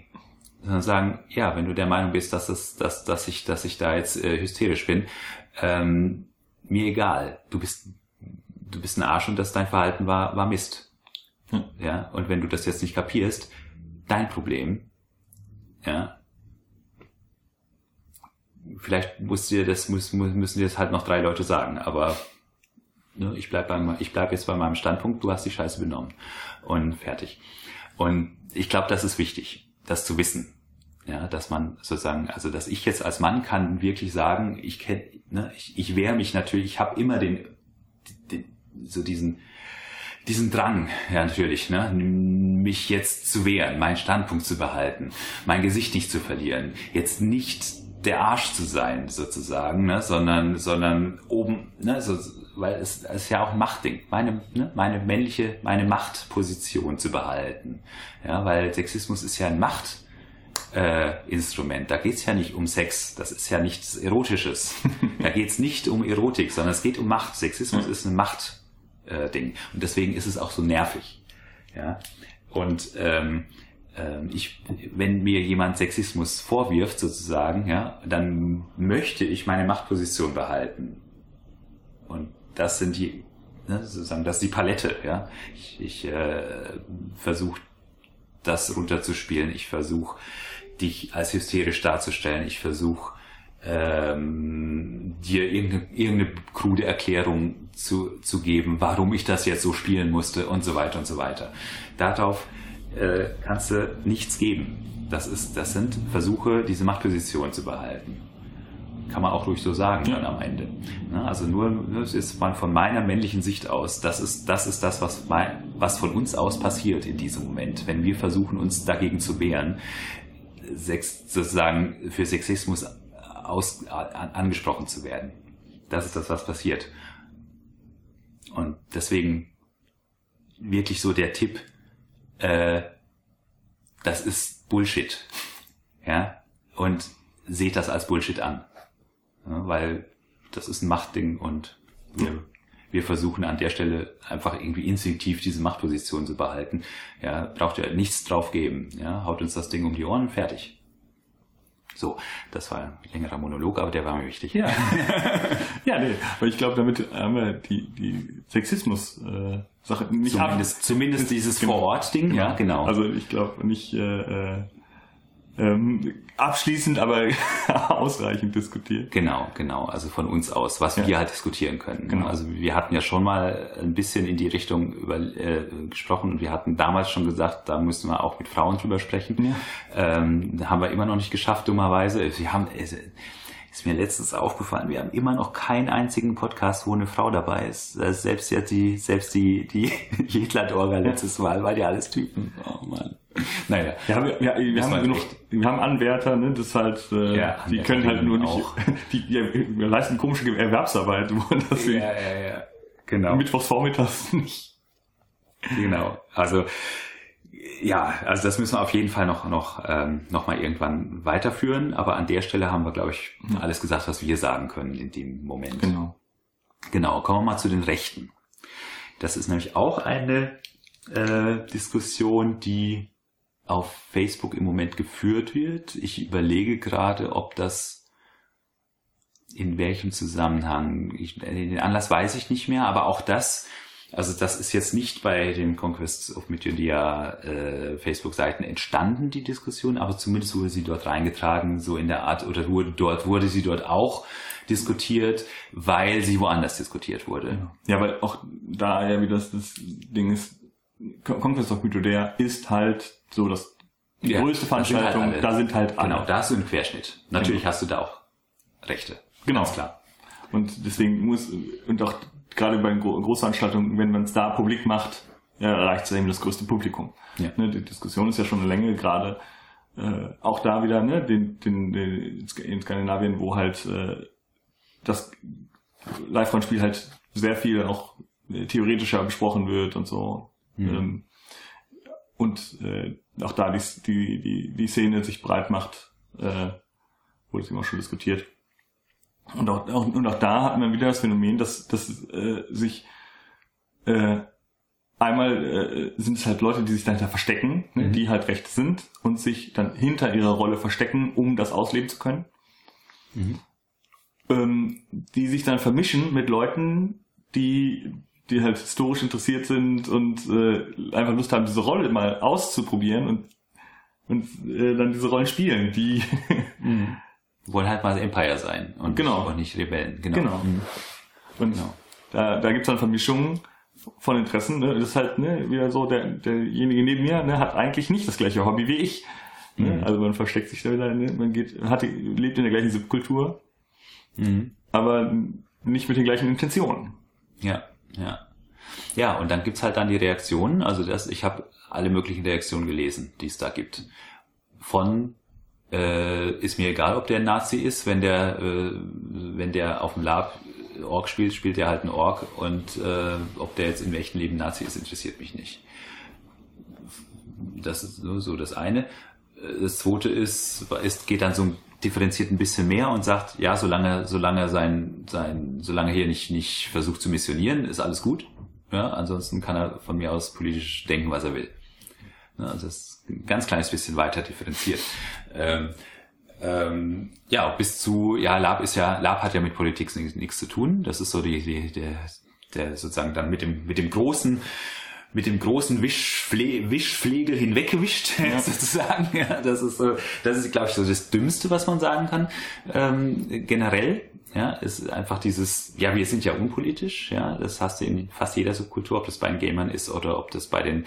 Sondern sagen, ja, wenn du der Meinung bist, dass, es, dass, dass, ich, dass ich da jetzt äh, hysterisch bin, ähm, mir egal. Du bist du bist ein Arsch und das dein Verhalten war, war Mist. Hm. Ja, und wenn du das jetzt nicht kapierst, dein Problem, ja, vielleicht muss dir das, muss, müssen dir das halt noch drei Leute sagen, aber ne, ich bleib beim, ich bleib jetzt bei meinem Standpunkt, du hast die Scheiße benommen. Und fertig. Und ich glaube, das ist wichtig, das zu wissen. Ja, dass man sozusagen, also dass ich jetzt als Mann kann wirklich sagen, ich kenne, ne, ich, ich wehre mich natürlich, ich habe immer den, den, so diesen, diesen Drang, ja natürlich, ne, mich jetzt zu wehren, meinen Standpunkt zu behalten, mein Gesicht nicht zu verlieren, jetzt nicht der Arsch zu sein sozusagen, ne, sondern sondern oben, ne, so, weil es, es ist ja auch ein Machtding, meine ne, meine männliche, meine Machtposition zu behalten, ja, weil Sexismus ist ja ein Macht äh, Instrument. Da geht's ja nicht um Sex, das ist ja nichts Erotisches. da geht's nicht um Erotik, sondern es geht um Macht. Sexismus ist eine Macht äh. Und deswegen ist es auch so nervig. Ja. Und ähm, äh, ich, wenn mir jemand Sexismus vorwirft, sozusagen, ja, dann möchte ich meine Machtposition behalten. Und das sind die, ne, sozusagen, das ist die Palette, ja. Ich, ich äh, versuche das runterzuspielen. Ich versuche dich als hysterisch darzustellen. Ich versuche ähm, dir irgendeine, irgendeine krude Erklärung zu, zu geben, warum ich das jetzt so spielen musste und so weiter und so weiter. Darauf äh, kannst du nichts geben. Das, ist, das sind Versuche, diese Machtposition zu behalten. Kann man auch ruhig so sagen dann am Ende. Ne? Also nur, das ist man von meiner männlichen Sicht aus, das ist das, ist das was, mein, was von uns aus passiert in diesem Moment, wenn wir versuchen, uns dagegen zu wehren, Sex, sozusagen für Sexismus aus, an, angesprochen zu werden. Das ist das, was passiert. Und deswegen wirklich so der Tipp, äh, das ist Bullshit. Ja, und seht das als Bullshit an. Ja, weil das ist ein Machtding und wir, wir versuchen an der Stelle einfach irgendwie instinktiv diese Machtposition zu behalten. Ja, braucht ja nichts drauf geben. Ja, haut uns das Ding um die Ohren, fertig. So, das war ein längerer Monolog, aber der war mir wichtig. Ja, ja nee, weil ich glaube, damit haben wir die, die Sexismus-Sache äh, nicht Zumindest, ab. zumindest dieses genau. Vor-Ort-Ding, ja, genau. Also ich glaube nicht, äh, äh ähm, abschließend, aber ausreichend diskutiert. Genau, genau. Also von uns aus, was ja. wir halt diskutieren können. Genau. Also wir hatten ja schon mal ein bisschen in die Richtung über, äh, gesprochen und wir hatten damals schon gesagt, da müssen wir auch mit Frauen drüber sprechen. Ja. Ähm, haben wir immer noch nicht geschafft, dummerweise. Wir haben, äh, ist mir letztens aufgefallen, wir haben immer noch keinen einzigen Podcast, wo eine Frau dabei ist. Selbst jetzt die, selbst die, die Hitler-Orga letztes Mal, weil die alles Typen. Oh Mann. Naja. Ja, wir, wir, wir haben genug, wir haben Anwärter, ne, das halt, äh, ja, die können halt nur nicht, die, die, die leisten komische Erwerbsarbeit, wo das ja, ja, ja. Genau. Mittwochs vormittags nicht. Genau. Also, ja, also das müssen wir auf jeden Fall noch, noch, ähm, noch mal irgendwann weiterführen. Aber an der Stelle haben wir, glaube ich, alles gesagt, was wir sagen können in dem Moment. Genau. Genau. Kommen wir mal zu den Rechten. Das ist nämlich auch eine äh, Diskussion, die auf Facebook im Moment geführt wird. Ich überlege gerade, ob das in welchem Zusammenhang, ich, den Anlass weiß ich nicht mehr, aber auch das, also das ist jetzt nicht bei den Conquest of Mytholia äh, Facebook-Seiten entstanden, die Diskussion, aber zumindest wurde sie dort reingetragen, so in der Art, oder wurde, dort wurde sie dort auch diskutiert, weil sie woanders diskutiert wurde. Ja, weil auch da ja wie das, das Ding ist, Conquest of Mytholia ist halt so dass die ja, größte Veranstaltung, halt da sind halt alle. Genau, da hast du einen Querschnitt. Natürlich genau. hast du da auch Rechte. Genau. Ganz klar. Und deswegen muss, und auch gerade bei Großveranstaltungen, wenn man es da publik macht, ja, erreicht es eben das größte Publikum. Ja. Ne, die Diskussion ist ja schon eine Länge, gerade äh, auch da wieder, ne, den, den, den, in Skandinavien, wo halt äh, das Live-Rollenspiel halt sehr viel auch äh, theoretischer besprochen wird und so. Mhm. Ähm, und äh, auch da die, die, die, die Szene sich breit macht, äh, wurde es immer schon diskutiert. Und auch, auch, und auch da hat man wieder das Phänomen, dass, dass äh, sich äh, einmal äh, sind es halt Leute, die sich dahinter verstecken, ne, mhm. die halt recht sind und sich dann hinter ihrer Rolle verstecken, um das ausleben zu können. Mhm. Ähm, die sich dann vermischen mit Leuten, die die halt historisch interessiert sind und äh, einfach Lust haben, diese Rolle mal auszuprobieren und, und äh, dann diese Rollen spielen, die mhm. wollen halt mal Empire sein und genau. nicht Rebellen. Genau. genau. Mhm. Und genau. da, da gibt's dann Vermischungen von Interessen. Ne? Das ist halt ne, wieder so, der, derjenige neben mir ne, hat eigentlich nicht das gleiche Hobby wie ich. Ne? Mhm. Also man versteckt sich da wieder, ne? man geht, hat, lebt in der gleichen Subkultur, mhm. aber nicht mit den gleichen Intentionen. Ja. Ja. Ja, und dann gibt's halt dann die Reaktionen. Also das, ich habe alle möglichen Reaktionen gelesen, die es da gibt. Von äh, ist mir egal, ob der ein Nazi ist, wenn der, äh, wenn der auf dem Lab Org spielt, spielt er halt ein Org und äh, ob der jetzt im echten Leben Nazi ist, interessiert mich nicht. Das ist so, so das eine. Das zweite ist, ist, geht dann so differenziert ein bisschen mehr und sagt, ja, solange, solange sein, sein, solange hier nicht, nicht versucht zu missionieren, ist alles gut. Ja, ansonsten kann er von mir aus politisch denken, was er will. Ja, also das ist ein ganz kleines bisschen weiter differenziert. Ähm, ähm, ja, bis zu, ja, Lab ist ja, Lab hat ja mit Politik nichts zu tun. Das ist so die, die der, der sozusagen dann mit dem, mit dem großen, mit dem großen Wischfle Wischflegel hinweggewischt, ja. sozusagen. Ja, das ist so, das ist, glaube ich, so das Dümmste, was man sagen kann, ähm, generell. Ja, ist einfach dieses, ja, wir sind ja unpolitisch, ja, das hast du in fast jeder Subkultur, ob das bei den Gamern ist oder ob das bei den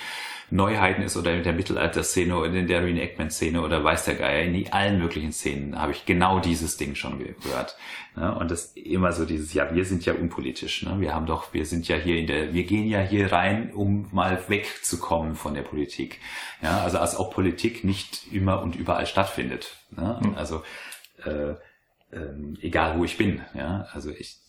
Neuheiten ist oder in der Mittelalter-Szene oder in der Reenactment-Szene oder weiß der Geier, in allen möglichen Szenen habe ich genau dieses Ding schon gehört. Ja, und das immer so dieses, ja, wir sind ja unpolitisch, ne? wir haben doch, wir sind ja hier in der, wir gehen ja hier rein, um mal wegzukommen von der Politik. Ja, also als auch Politik nicht immer und überall stattfindet. Ne? Also äh, ähm, egal wo ich bin. Ja, also ich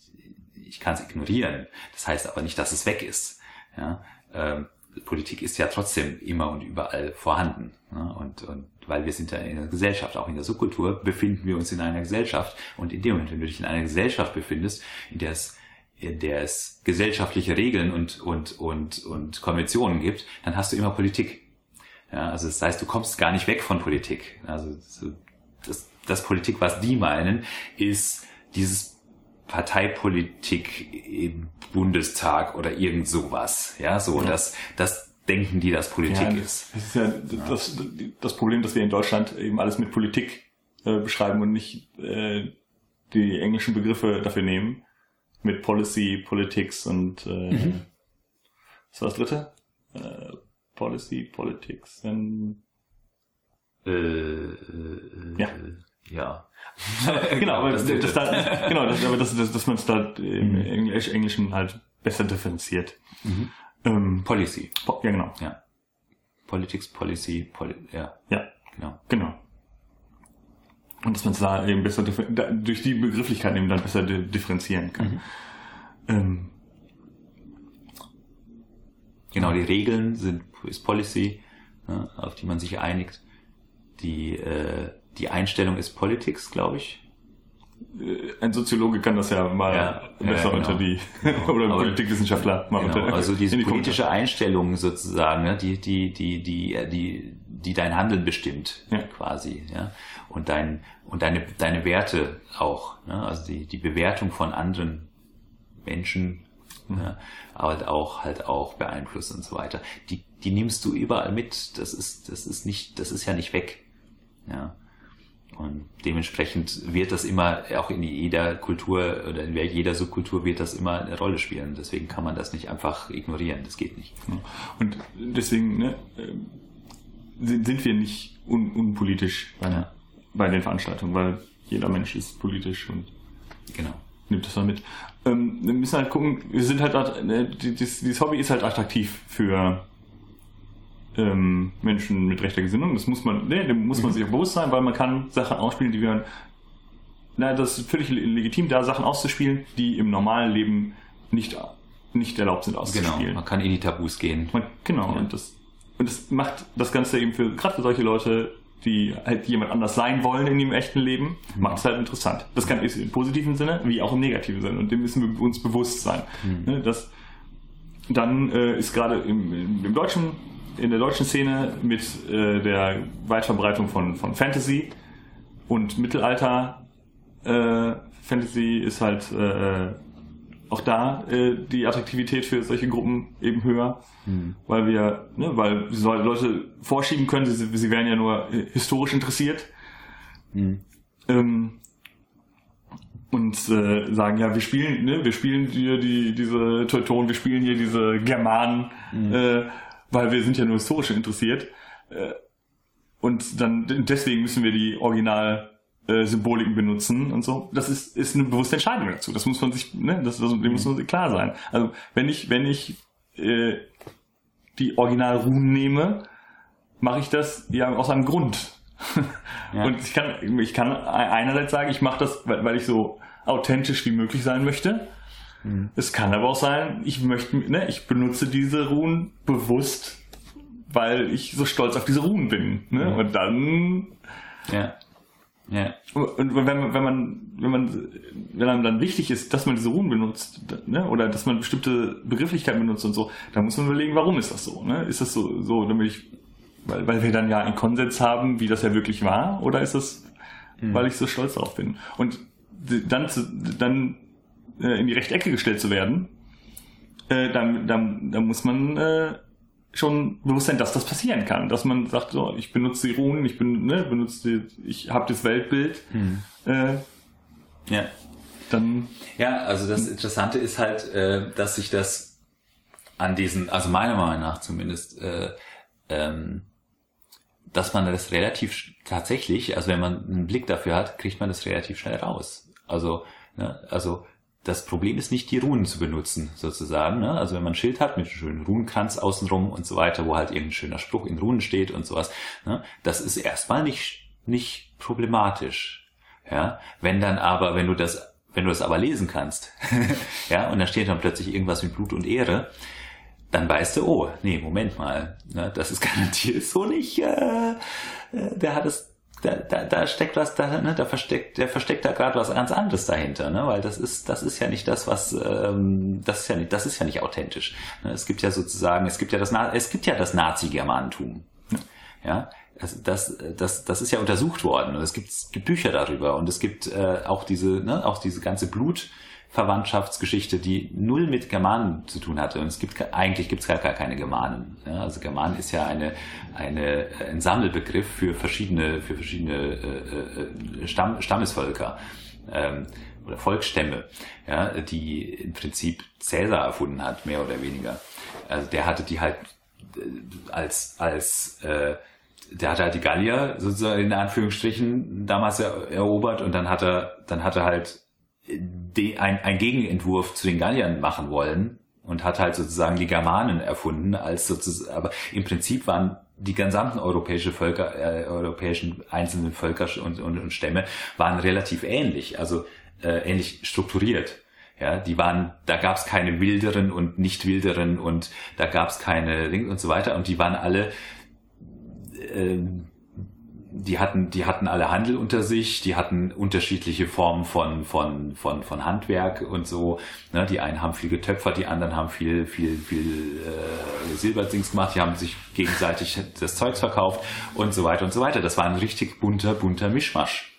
ich kann es ignorieren. Das heißt aber nicht, dass es weg ist. Ja, ähm, Politik ist ja trotzdem immer und überall vorhanden. Ne? Und, und weil wir sind ja in der Gesellschaft, auch in der Subkultur, befinden wir uns in einer Gesellschaft. Und in dem Moment, wenn du dich in einer Gesellschaft befindest, in der es in der es gesellschaftliche Regeln und, und, und, und Konventionen gibt, dann hast du immer Politik. Ja, also das heißt, du kommst gar nicht weg von Politik. Also das, das Politik, was die meinen, ist dieses Parteipolitik im Bundestag oder irgend sowas. Ja, so, ja. das, das denken die, dass Politik ja, ist. Das ist ja, das, das Problem, dass wir in Deutschland eben alles mit Politik äh, beschreiben und nicht äh, die englischen Begriffe dafür nehmen. Mit Policy, Politics und äh, mhm. was war das dritte? Äh, Policy, Politics and äh, äh, ja. Ja. genau, aber das, das, da, genau, das, aber das, das, dass man es da im mhm. Englisch, Englischen halt besser differenziert. Mhm. Ähm, Policy. Po ja, genau. Ja. Politics, Policy, Poli ja. Ja. Genau. Genau. Und dass man es da eben besser da, durch die Begrifflichkeit eben dann besser differenzieren kann. Mhm. Ähm, genau, die Regeln sind ist Policy, ne, auf die man sich einigt. Die äh, die Einstellung ist Politics, glaube ich. Äh, ein Soziologe kann das ja mal ja, besser ja, genau. unter die oder ein Politikwissenschaftler mal genau. unter also diese die politische Einstellung sozusagen, ne, die die die die die die dein Handeln bestimmt ja. quasi, ja und dein und deine deine Werte auch, ne? also die die Bewertung von anderen Menschen, mhm. ja, aber auch halt auch beeinflusst und so weiter. Die die nimmst du überall mit. Das ist das ist nicht das ist ja nicht weg, ja. Und dementsprechend wird das immer, auch in jeder Kultur oder in jeder Subkultur wird das immer eine Rolle spielen. Deswegen kann man das nicht einfach ignorieren. Das geht nicht. Und deswegen ne, äh, sind wir nicht un unpolitisch bei, ja. bei den Veranstaltungen, weil jeder Mensch ist politisch und genau. nimmt das mal mit. Ähm, wir müssen halt gucken, wir sind halt, ne, dieses, dieses Hobby ist halt attraktiv für ähm, Menschen mit rechter Gesinnung. Das muss man, nee, dem muss man mhm. sich auch bewusst sein, weil man kann Sachen ausspielen, die wir, na, das ist völlig legitim, da Sachen auszuspielen, die im normalen Leben nicht, nicht erlaubt sind auszuspielen. Genau, man kann in die Tabus gehen. Man, genau, ja. und das, und das macht das Ganze eben für, gerade für solche Leute, die halt jemand anders sein wollen in ihrem echten Leben, mhm. macht es halt interessant. Das kann ist im positiven Sinne wie auch im negativen Sinne. Und dem müssen wir uns bewusst sein. Mhm. Ne, das, dann äh, ist gerade im, im deutschen in der deutschen Szene mit äh, der Weitverbreitung von, von Fantasy und Mittelalter äh, Fantasy ist halt äh, auch da äh, die Attraktivität für solche Gruppen eben höher, mhm. weil wir, ne, weil Leute vorschieben können, sie, sie wären ja nur historisch interessiert. Mhm. Ähm, und äh, sagen, ja, wir spielen, ne, wir spielen hier die, diese Teutonen, wir spielen hier diese Germanen, mhm. äh, weil wir sind ja nur historisch interessiert. Äh, und dann deswegen müssen wir die Original äh, Symboliken benutzen und so. Das ist, ist eine bewusste Entscheidung dazu. Das muss man sich, ne, das, das, dem muss man sich klar sein. Also wenn ich, wenn ich äh, die Original-Runen nehme, mache ich das ja aus einem Grund. ja. Und ich kann, ich kann einerseits sagen, ich mache das, weil, weil ich so authentisch wie möglich sein möchte. Mhm. Es kann aber auch sein, ich möchte, ne, ich benutze diese Runen bewusst, weil ich so stolz auf diese Runen bin. Ne? Mhm. Und dann. Ja. Ja. Und wenn man, wenn man, wenn man, wenn einem dann wichtig ist, dass man diese Runen benutzt, ne, oder dass man bestimmte Begrifflichkeiten benutzt und so, dann muss man überlegen, warum ist das so, ne? Ist das so, so, damit ich, weil, weil wir dann ja einen Konsens haben, wie das ja wirklich war, oder ist das, mhm. weil ich so stolz darauf bin? Und dann, dann äh, in die rechte Ecke gestellt zu werden, äh, dann, dann, dann muss man äh, schon bewusst sein, dass das passieren kann. Dass man sagt, so, ich benutze die Runen, ich bin, ne, benutze die, ich habe das Weltbild. Hm. Äh, ja. Dann. Ja, also das Interessante ist halt, äh, dass sich das an diesen, also meiner Meinung nach zumindest, äh, ähm, dass man das relativ tatsächlich, also wenn man einen Blick dafür hat, kriegt man das relativ schnell raus. Also, ne, also das Problem ist nicht, die Runen zu benutzen, sozusagen. Ne? Also wenn man ein Schild hat mit schönen Runenkranz außenrum und so weiter, wo halt irgendein schöner Spruch in Runen steht und sowas, ne? das ist erstmal nicht, nicht problematisch. Ja? Wenn dann aber, wenn du das, wenn du das aber lesen kannst, ja, und da steht dann plötzlich irgendwas mit Blut und Ehre, dann weißt du, oh, nee, Moment mal, ne? das ist garantiert so nicht, äh, äh der hat es da, da, da steckt was da, ne, da versteckt, der versteckt da gerade was ganz anderes dahinter, ne? Weil das ist, das ist ja nicht das, was, ähm, das ist ja nicht, das ist ja nicht authentisch. Ne? Es gibt ja sozusagen, es gibt ja das, es gibt ja das Nazi-Germantum. Ja, das, das, das, das ist ja untersucht worden und es gibt, es gibt Bücher darüber und es gibt äh, auch diese, ne, auch diese ganze Blut, Verwandtschaftsgeschichte, die null mit Germanen zu tun hatte. Und es gibt eigentlich gibt es gar, gar keine Germanen. Ja, also Germanen ist ja eine, eine, ein Sammelbegriff für verschiedene, für verschiedene äh, äh, Stamm, Stammesvölker ähm, oder Volksstämme, ja, die im Prinzip Cäsar erfunden hat, mehr oder weniger. Also der hatte die halt äh, als als äh, der hatte halt die Gallier sozusagen in Anführungsstrichen damals erobert und dann hat er dann hat er halt de, ein, ein Gegenentwurf zu den Galliern machen wollen und hat halt sozusagen die Germanen erfunden als sozusagen, aber im Prinzip waren die gesamten europäische Völker, äh, europäischen einzelnen Völker und, und, und Stämme waren relativ ähnlich, also äh, ähnlich strukturiert. Ja, die waren, da gab es keine wilderen und nicht wilderen und da gab es keine Links und so weiter und die waren alle äh, die hatten, die hatten alle Handel unter sich, die hatten unterschiedliche Formen von, von, von, von Handwerk und so. Ne, die einen haben viel getöpfert, die anderen haben viel, viel, viel äh, Silberdings gemacht, die haben sich gegenseitig das Zeugs verkauft und so weiter und so weiter. Das war ein richtig bunter, bunter Mischmasch.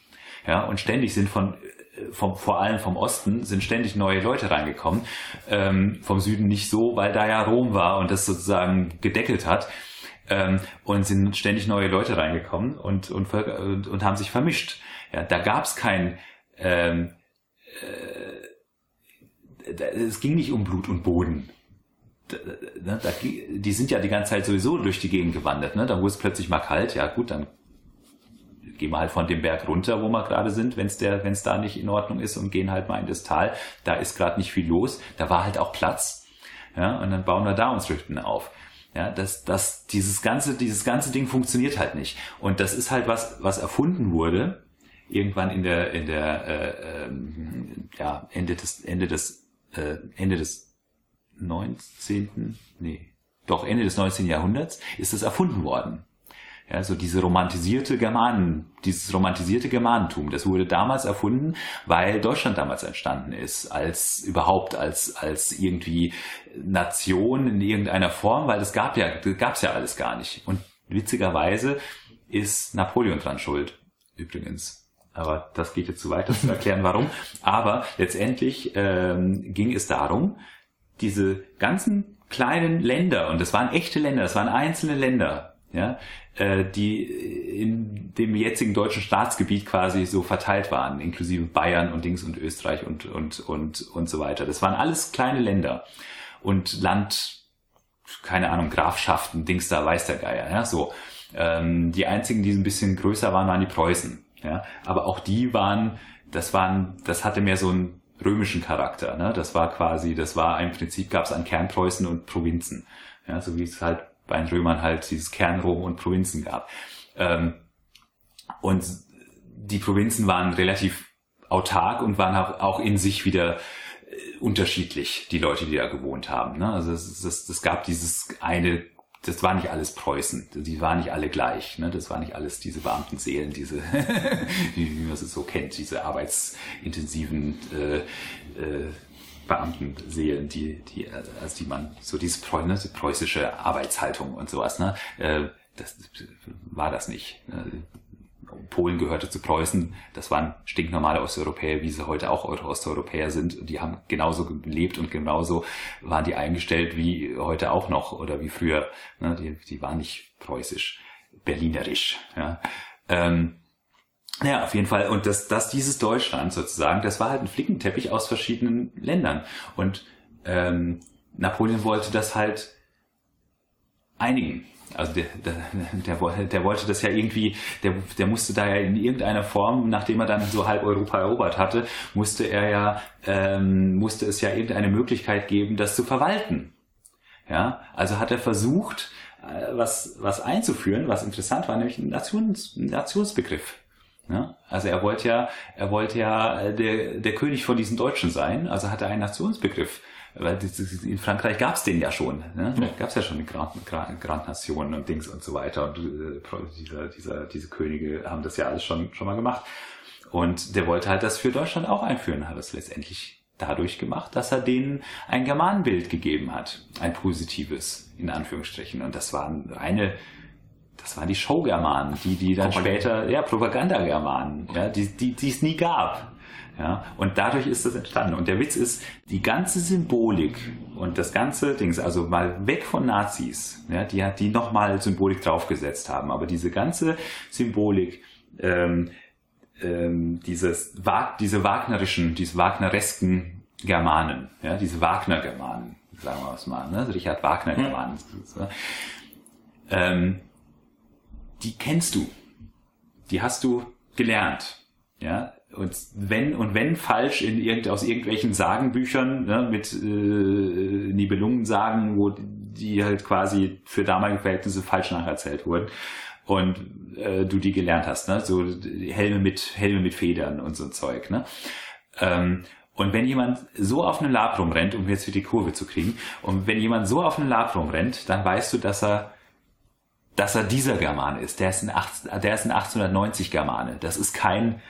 Ja, und ständig sind von äh, vom, vor allem vom Osten sind ständig neue Leute reingekommen, ähm, vom Süden nicht so, weil da ja Rom war und das sozusagen gedeckelt hat ähm, und sind ständig neue Leute reingekommen und, und, und, und haben sich vermischt. Ja, da gab es kein, ähm, äh, es ging nicht um Blut und Boden. Da, da, da, die sind ja die ganze Zeit sowieso durch die Gegend gewandert. Ne? Da wurde es plötzlich mal kalt. Ja gut, dann gehen wir halt von dem Berg runter, wo wir gerade sind, wenn es der, wenn es da nicht in Ordnung ist und gehen halt mal in das Tal. Da ist gerade nicht viel los. Da war halt auch Platz. Ja, und dann bauen wir da uns Rüchten auf. Ja, dass, dass dieses ganze, dieses ganze Ding funktioniert halt nicht. Und das ist halt was, was erfunden wurde, irgendwann in der, in der, äh, ähm, ja, Ende des, Ende des, äh, Ende des 19., nee, doch Ende des 19. Jahrhunderts ist es erfunden worden. Ja, so diese romantisierte Germanen, dieses romantisierte Germanentum, das wurde damals erfunden, weil Deutschland damals entstanden ist, als überhaupt als, als irgendwie Nation in irgendeiner Form, weil das gab ja, gab's ja alles gar nicht. Und witzigerweise ist Napoleon dran schuld, übrigens. Aber das geht jetzt zu weit, das zu erklären, warum. Aber letztendlich ähm, ging es darum, diese ganzen kleinen Länder, und das waren echte Länder, das waren einzelne Länder, ja, äh, die in dem jetzigen deutschen Staatsgebiet quasi so verteilt waren, inklusive Bayern und Dings und Österreich und, und, und, und so weiter. Das waren alles kleine Länder. Und Land, keine Ahnung, Grafschaften, Dings da, weiß der Geier, ja, so. Ähm, die einzigen, die ein bisschen größer waren, waren die Preußen, ja, aber auch die waren, das waren, das hatte mehr so einen römischen Charakter, ne, das war quasi, das war im Prinzip gab es an Kernpreußen und Provinzen, ja, so wie es halt bei den Römern halt dieses Kernrom und Provinzen gab. Ähm, und die Provinzen waren relativ autark und waren auch in sich wieder äh, unterschiedlich, die Leute, die da gewohnt haben. Ne? Also es, es, es gab dieses eine, das war nicht alles Preußen, die waren nicht alle gleich. Ne? Das war nicht alles diese Beamtenseelen, diese, wie, wie man es so kennt, diese arbeitsintensiven äh, äh, Beamtenseelen, die, die, also die man, so diese ne, preußische Arbeitshaltung und sowas, ne, äh, das war das nicht. Ne. Polen gehörte zu Preußen, das waren stinknormale Osteuropäer, wie sie heute auch Osteuropäer sind. Die haben genauso gelebt und genauso waren die eingestellt wie heute auch noch oder wie früher. Ne, die, die waren nicht preußisch, berlinerisch. Ja. Ähm, ja, auf jeden Fall. Und das, das dieses Deutschland sozusagen, das war halt ein Flickenteppich aus verschiedenen Ländern. Und ähm, Napoleon wollte das halt einigen. Also der, der, der, der wollte das ja irgendwie, der, der musste da ja in irgendeiner Form, nachdem er dann so halb Europa erobert hatte, musste er ja, ähm, musste es ja irgendeine Möglichkeit geben, das zu verwalten. Ja, also hat er versucht, äh, was, was einzuführen, was interessant war, nämlich ein Nations, Nationsbegriff. Ja? Also er wollte ja, er wollte ja äh, der, der König von diesen Deutschen sein, also hat er einen Nationsbegriff weil in Frankreich gab es den ja schon. Ne? Da gab es ja schon die Grand, Grand, Grand Nation und Dings und so weiter. Und äh, dieser, dieser, diese Könige haben das ja alles schon, schon mal gemacht. Und der wollte halt das für Deutschland auch einführen, hat es letztendlich dadurch gemacht, dass er denen ein Germanenbild gegeben hat. Ein positives, in Anführungsstrichen. Und das waren eine das waren die Show-Germanen, die, die dann Propaganda. später, ja, Propaganda-Germanen, ja, die, die, die es nie gab. Ja, und dadurch ist das entstanden. Und der Witz ist, die ganze Symbolik und das ganze Dings, also mal weg von Nazis, ja, die, die nochmal Symbolik draufgesetzt haben, aber diese ganze Symbolik, ähm, ähm, dieses, diese wagnerischen, diese wagneresken Germanen, ja, diese Wagner-Germanen, sagen wir es mal, ne? Richard Wagner-Germanen, hm. ähm, die kennst du, die hast du gelernt, ja, und wenn und wenn falsch in irgend, aus irgendwelchen Sagenbüchern ne, mit äh, Nibelungensagen, wo die halt quasi für damalige Verhältnisse falsch nacherzählt wurden und äh, du die gelernt hast, ne? so Helme mit Helme mit Federn und so ein Zeug. Ne? Ähm, und wenn jemand so auf einem Lab rumrennt, um jetzt für die Kurve zu kriegen, und wenn jemand so auf einem Lab rumrennt, dann weißt du, dass er dass er dieser Germane ist. Der ist ein, 18, der ist ein 1890 Germane. Das ist kein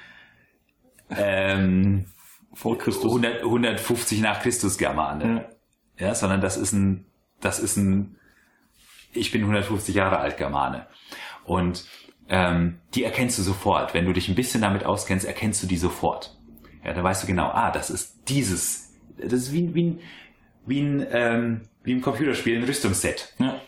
ähm, vor Christus 100, 150 nach Christus Germane, ja. ja, sondern das ist ein, das ist ein, ich bin 150 Jahre alt Germane und ähm, die erkennst du sofort. Wenn du dich ein bisschen damit auskennst, erkennst du die sofort. Ja, da weißt du genau, ah, das ist dieses, das ist wie, wie ein, wie ein, ähm, wie ein Computerspiel, ein Rüstungsset. Ja.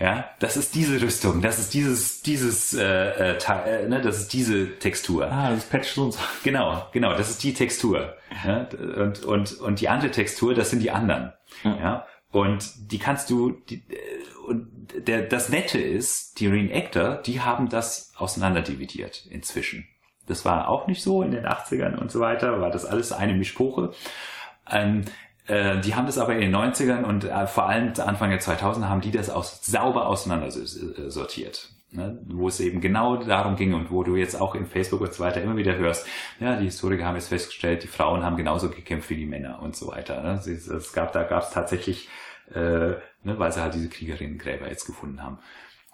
Ja, das ist diese Rüstung, das ist dieses, dieses, äh, äh, äh, ne, das ist diese Textur. Ah, das patcht so und so. Genau, genau, das ist die Textur. Ja, und, und, und die andere Textur, das sind die anderen. Ja. ja und die kannst du, die, äh, und der, das Nette ist, die Reenactor, die haben das auseinanderdividiert inzwischen. Das war auch nicht so in den 80ern und so weiter, war das alles eine Mischpoche. Ähm, äh, die haben das aber in den 90ern und äh, vor allem Anfang der 2000er haben die das aus, sauber auseinander sortiert. Ne, wo es eben genau darum ging und wo du jetzt auch in Facebook und so weiter immer wieder hörst, ja, die Historiker haben jetzt festgestellt, die Frauen haben genauso gekämpft wie die Männer und so weiter. Ne? Es gab, da gab es tatsächlich, äh, ne, weil sie halt diese Kriegerinnengräber jetzt gefunden haben.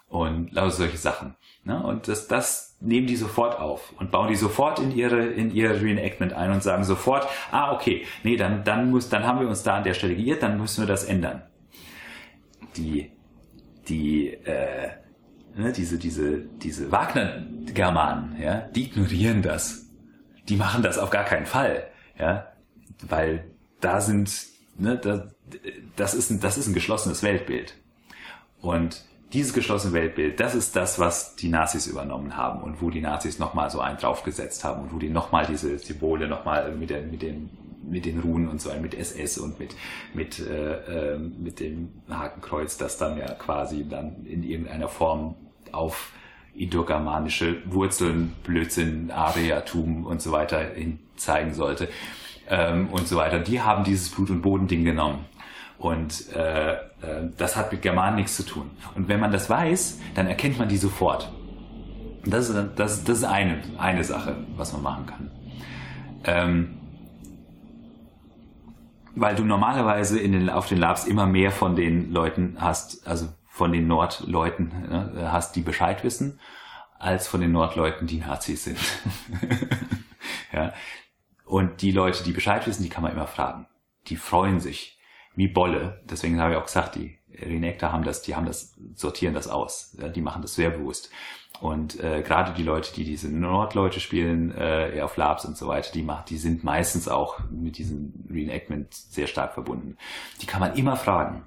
Und lauter solche Sachen. Ne? Und das, das nehmen die sofort auf und bauen die sofort in ihre, in ihr Reenactment ein und sagen sofort, ah, okay, nee, dann, dann muss, dann haben wir uns da an der Stelle geirrt, dann müssen wir das ändern. Die, die, äh, ne, diese, diese, diese Wagner-Germanen, ja, die ignorieren das. Die machen das auf gar keinen Fall, ja, weil da sind, ne, da, das ist ein, das ist ein geschlossenes Weltbild. Und dieses geschlossene Weltbild, das ist das, was die Nazis übernommen haben und wo die Nazis nochmal so einen draufgesetzt haben und wo die nochmal diese Symbole nochmal mit, der, mit, den, mit den Runen und so mit SS und mit, mit, äh, äh, mit dem Hakenkreuz, das dann ja quasi dann in irgendeiner Form auf indogermanische Wurzeln, Blödsinn, Ariatum und so weiter hin zeigen sollte ähm, und so weiter. Die haben dieses Blut- und Bodending genommen und äh, äh, das hat mit Germanen nichts zu tun. Und wenn man das weiß, dann erkennt man die sofort. Das ist, das, das ist eine, eine Sache, was man machen kann. Ähm, weil du normalerweise in den, auf den Labs immer mehr von den Leuten hast, also von den Nordleuten ne, hast, die Bescheid wissen, als von den Nordleuten, die Nazis sind. ja. Und die Leute, die Bescheid wissen, die kann man immer fragen. Die freuen sich wie Bolle. Deswegen habe ich auch gesagt, die Renekter haben das, die haben das, sortieren das aus. Ja, die machen das sehr bewusst. Und äh, gerade die Leute, die diese Nordleute spielen, äh, auf Labs und so weiter, die macht, die sind meistens auch mit diesem Reenactment sehr stark verbunden. Die kann man immer fragen.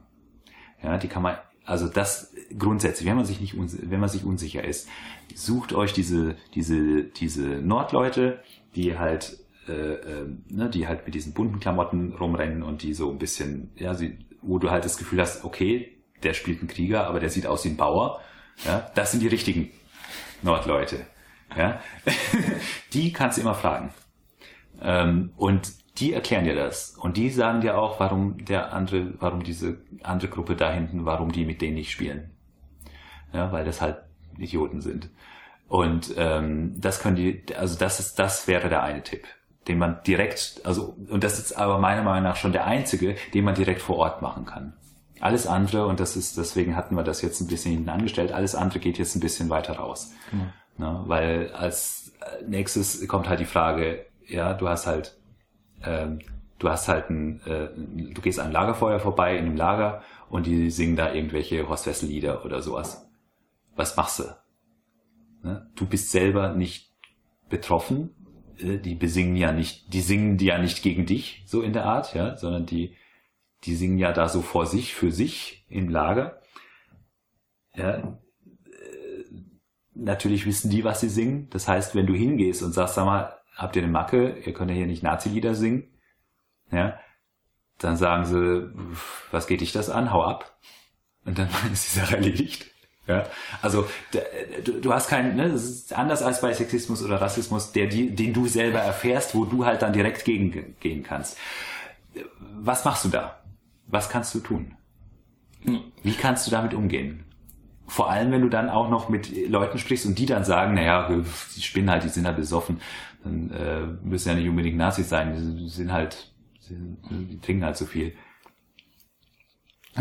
Ja, die kann man, also das grundsätzlich, wenn man sich nicht, wenn man sich unsicher ist, sucht euch diese, diese, diese Nordleute, die halt äh, äh, ne, die halt mit diesen bunten Klamotten rumrennen und die so ein bisschen, ja, sie, wo du halt das Gefühl hast, okay, der spielt einen Krieger, aber der sieht aus wie ein Bauer. Ja, das sind die richtigen Nordleute. Ja, die kannst du immer fragen. Ähm, und die erklären dir das. Und die sagen dir auch, warum der andere, warum diese andere Gruppe da hinten, warum die mit denen nicht spielen. Ja, weil das halt Idioten sind. Und ähm, das können die, also das ist, das wäre der eine Tipp den man direkt, also, und das ist aber meiner Meinung nach schon der einzige, den man direkt vor Ort machen kann. Alles andere, und das ist, deswegen hatten wir das jetzt ein bisschen hinten angestellt, alles andere geht jetzt ein bisschen weiter raus. Mhm. Ne, weil als nächstes kommt halt die Frage, ja, du hast halt, ähm, du hast halt ein, äh, du gehst an ein Lagerfeuer vorbei in einem Lager und die singen da irgendwelche Horst Wessel Lieder oder sowas. Was machst du? Ne? Du bist selber nicht betroffen, äh, die besingen ja nicht, die singen die ja nicht gegen dich, so in der Art, ja, sondern die, die singen ja da so vor sich, für sich im Lager. Ja, äh, natürlich wissen die, was sie singen. Das heißt, wenn du hingehst und sagst, sag mal, habt ihr eine Macke, ihr könnt ja hier nicht Nazi-Lieder singen, ja, dann sagen sie, was geht dich das an, hau ab. Und dann ist die Sache erledigt. Ja, also du, du hast keinen, ne, das ist anders als bei Sexismus oder Rassismus, der, den du selber erfährst, wo du halt dann direkt gegen gehen kannst. Was machst du da? Was kannst du tun? Wie kannst du damit umgehen? Vor allem, wenn du dann auch noch mit Leuten sprichst und die dann sagen, naja, die spinnen halt, die sind halt besoffen, dann äh, müssen ja nicht unbedingt Nazis sein, die sind halt, die trinken halt so viel.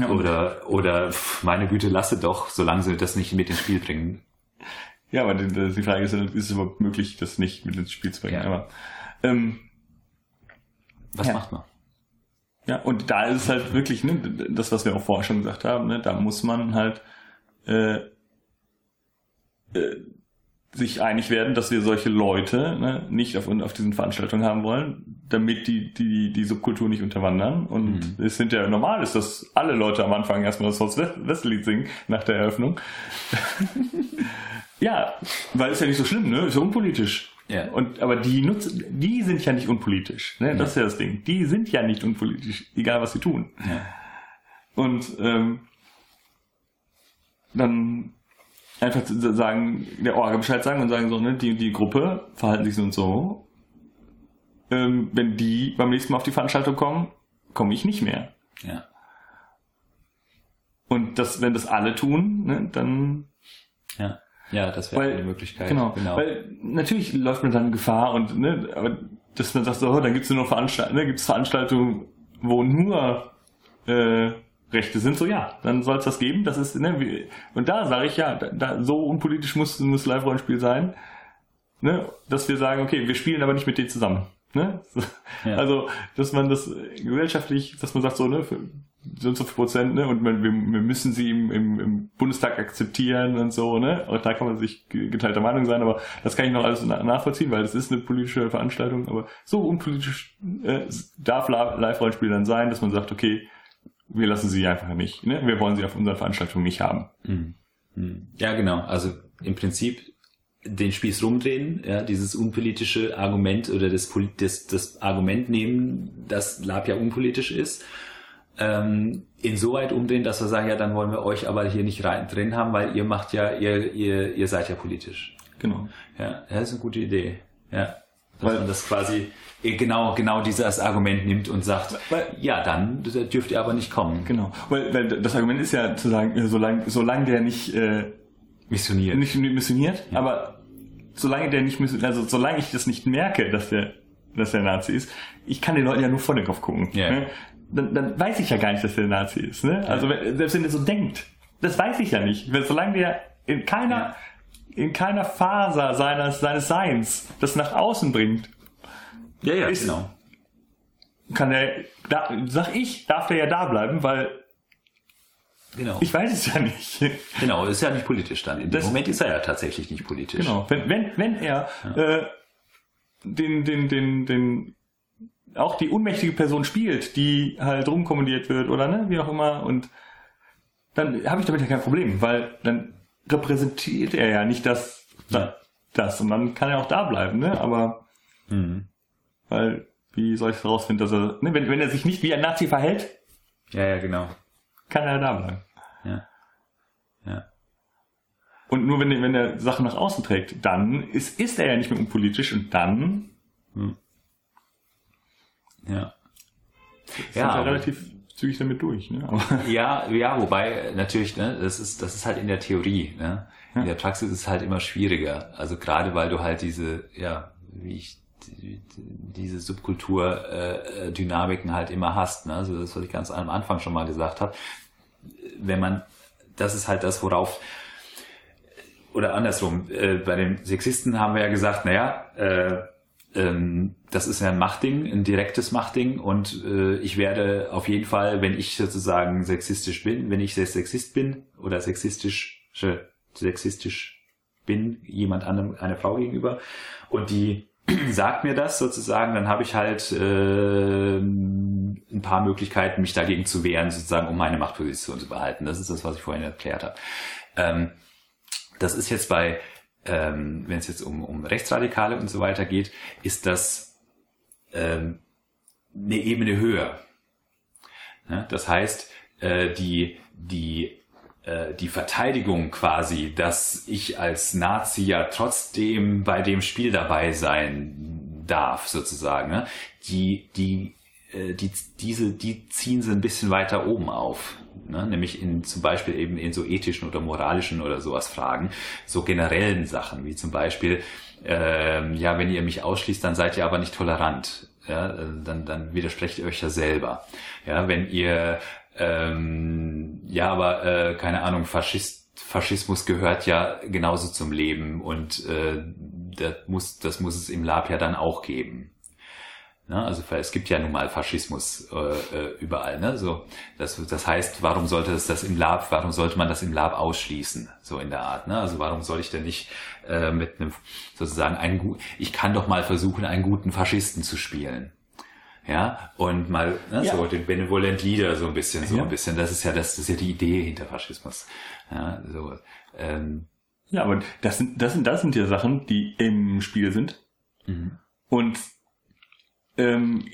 Oder, oder meine Güte, lasse doch, solange sie das nicht mit ins Spiel bringen. Ja, aber die, die Frage ist, ist es überhaupt möglich, das nicht mit ins Spiel zu bringen? Ja. Aber, ähm, Was ja. macht man? Ja, und da ist es halt wirklich, ne, das, was wir auch vorher schon gesagt haben, ne, da muss man halt äh, äh, sich einig werden, dass wir solche Leute ne, nicht auf, auf diesen Veranstaltungen haben wollen, damit die, die, die Subkultur nicht unterwandern. Und mhm. es sind ja normal ist, dass alle Leute am Anfang erstmal das Horst Wessel-Lied singen nach der Eröffnung. ja, weil es ja nicht so schlimm, ne? Ist ja unpolitisch. Ja. Und, aber die nutzen, die sind ja nicht unpolitisch. Ne? Das ja. ist ja das Ding. Die sind ja nicht unpolitisch, egal was sie tun. Ja. Und ähm, dann einfach sagen, der Orga Bescheid sagen und sagen so, ne, die, die Gruppe verhalten sich so und so. Ähm, wenn die beim nächsten Mal auf die Veranstaltung kommen, komme ich nicht mehr. Ja. Und das, wenn das alle tun, ne, dann. Ja. Ja, das wäre eine Möglichkeit. Genau, genau. Weil natürlich läuft man dann Gefahr und, ne, aber dass man sagt, so, oh, dann gibt es nur Veranstaltungen, ne, gibt es Veranstaltungen, wo nur äh, Rechte sind, so ja, dann soll es das geben. Das ist, ne, wie, und da sage ich ja, da, so unpolitisch muss, muss Live-Rollenspiel sein, ne, dass wir sagen, okay, wir spielen aber nicht mit denen zusammen. Ne? Ja. Also, dass man das gesellschaftlich, dass man sagt, so, ne, für so und so viel Prozent, ne, und wir, wir müssen sie im, im, im Bundestag akzeptieren und so, ne, und da kann man sich geteilter Meinung sein, aber das kann ich noch alles nachvollziehen, weil das ist eine politische Veranstaltung, aber so unpolitisch äh, darf Live-Rollenspiel dann sein, dass man sagt, okay, wir lassen sie einfach nicht. Ne? Wir wollen sie auf unseren Veranstaltungen nicht haben. Mhm. Mhm. Ja, genau. Also im Prinzip den Spieß rumdrehen, ja, dieses unpolitische Argument oder das, das, das Argument nehmen, dass Lab ja unpolitisch ist, ähm, insoweit umdrehen, dass wir sagen, ja, dann wollen wir euch aber hier nicht rein, drin haben, weil ihr macht ja, ihr, ihr, ihr seid ja politisch. Genau. Ja, das ist eine gute Idee. Ja. Dass weil, man das quasi genau, genau dieses Argument nimmt und sagt, weil, ja, dann dürft ihr aber nicht kommen. Genau, weil, weil das Argument ist ja zu sagen, äh, solange, solange der nicht äh, missioniert, nicht missioniert, ja. aber solange der nicht missioniert, also solange ich das nicht merke, dass der, dass der Nazi ist, ich kann den Leuten ja nur vor den Kopf gucken. Ja. Ne? Dann, dann weiß ich ja gar nicht, dass der Nazi ist. Ne? Ja. Also selbst wenn der so denkt, das weiß ich ja nicht. Solange der in keiner in keiner Faser seines, seines Seins das nach außen bringt, ja, ja, ist, genau. Kann er, da, sag ich, darf der ja da bleiben, weil Genau. Ich weiß es ja nicht. Genau, ist ja nicht politisch dann. In dem Moment ist er ja tatsächlich nicht politisch. Genau. Wenn, wenn, wenn er ja. äh, den, den, den, den, auch die unmächtige Person spielt, die halt rumkommandiert wird oder ne, wie auch immer, und dann habe ich damit ja kein Problem, weil dann repräsentiert er ja nicht das, ja. das, und dann kann er auch da bleiben, ne? Aber mhm. Weil, wie soll ich herausfinden, dass er, ne, wenn, wenn er sich nicht wie ein Nazi verhält, ja, ja, genau. Kann er da bleiben. Ja. Ja. Und nur wenn, wenn er Sachen nach außen trägt, dann ist, ist er ja nicht mehr unpolitisch und dann. Hm. Ja. Ja, ja relativ zügig damit durch. Ne? Aber ja, ja, wobei natürlich, ne, das ist, das ist halt in der Theorie. Ne? In der Praxis ist es halt immer schwieriger. Also gerade weil du halt diese, ja, wie ich die, diese Subkultur-Dynamiken äh, halt immer hast. Ne? Also das, was ich ganz am Anfang schon mal gesagt habe. Wenn man, das ist halt das, worauf oder andersrum, äh, bei den Sexisten haben wir ja gesagt, naja, äh, ähm, das ist ja ein Machtding, ein direktes Machtding und äh, ich werde auf jeden Fall, wenn ich sozusagen sexistisch bin, wenn ich Sexist bin oder sexistisch, sexistisch bin, jemand anderem, eine Frau gegenüber und die sagt mir das sozusagen, dann habe ich halt äh, ein paar Möglichkeiten, mich dagegen zu wehren, sozusagen, um meine Machtposition zu behalten. Das ist das, was ich vorhin erklärt habe. Ähm, das ist jetzt bei, ähm, wenn es jetzt um, um Rechtsradikale und so weiter geht, ist das ähm, eine Ebene höher. Ja, das heißt, äh, die, die, die Verteidigung quasi, dass ich als Nazi ja trotzdem bei dem Spiel dabei sein darf, sozusagen, ne? die, die, äh, die, diese, die ziehen sie ein bisschen weiter oben auf ne? nämlich in zum Beispiel eben in so ethischen oder moralischen oder sowas Fragen, so generellen Sachen, wie zum Beispiel, ähm, ja, wenn ihr mich ausschließt, dann seid ihr aber nicht tolerant. Ja, dann, dann widersprecht ihr euch ja selber. Ja, wenn ihr ähm, ja, aber äh, keine Ahnung, Faschist, Faschismus gehört ja genauso zum Leben und äh, das muss, das muss es im Lab ja dann auch geben. Ne? Also es gibt ja nun mal Faschismus äh, äh, überall. Ne? So, das, das heißt, warum sollte es das im Lab, warum sollte man das im Lab ausschließen? So in der Art. Ne? Also warum soll ich denn nicht äh, mit einem sozusagen einen ich kann doch mal versuchen, einen guten Faschisten zu spielen. Ja, und mal ne, ja. so den Benevolent Leader so ein bisschen, so ja. ein bisschen. Das ist ja das, das ist ja die Idee hinter Faschismus. Ja, so, ähm, ja aber das sind, das sind, das sind ja Sachen, die im Spiel sind. Mhm. Und ähm,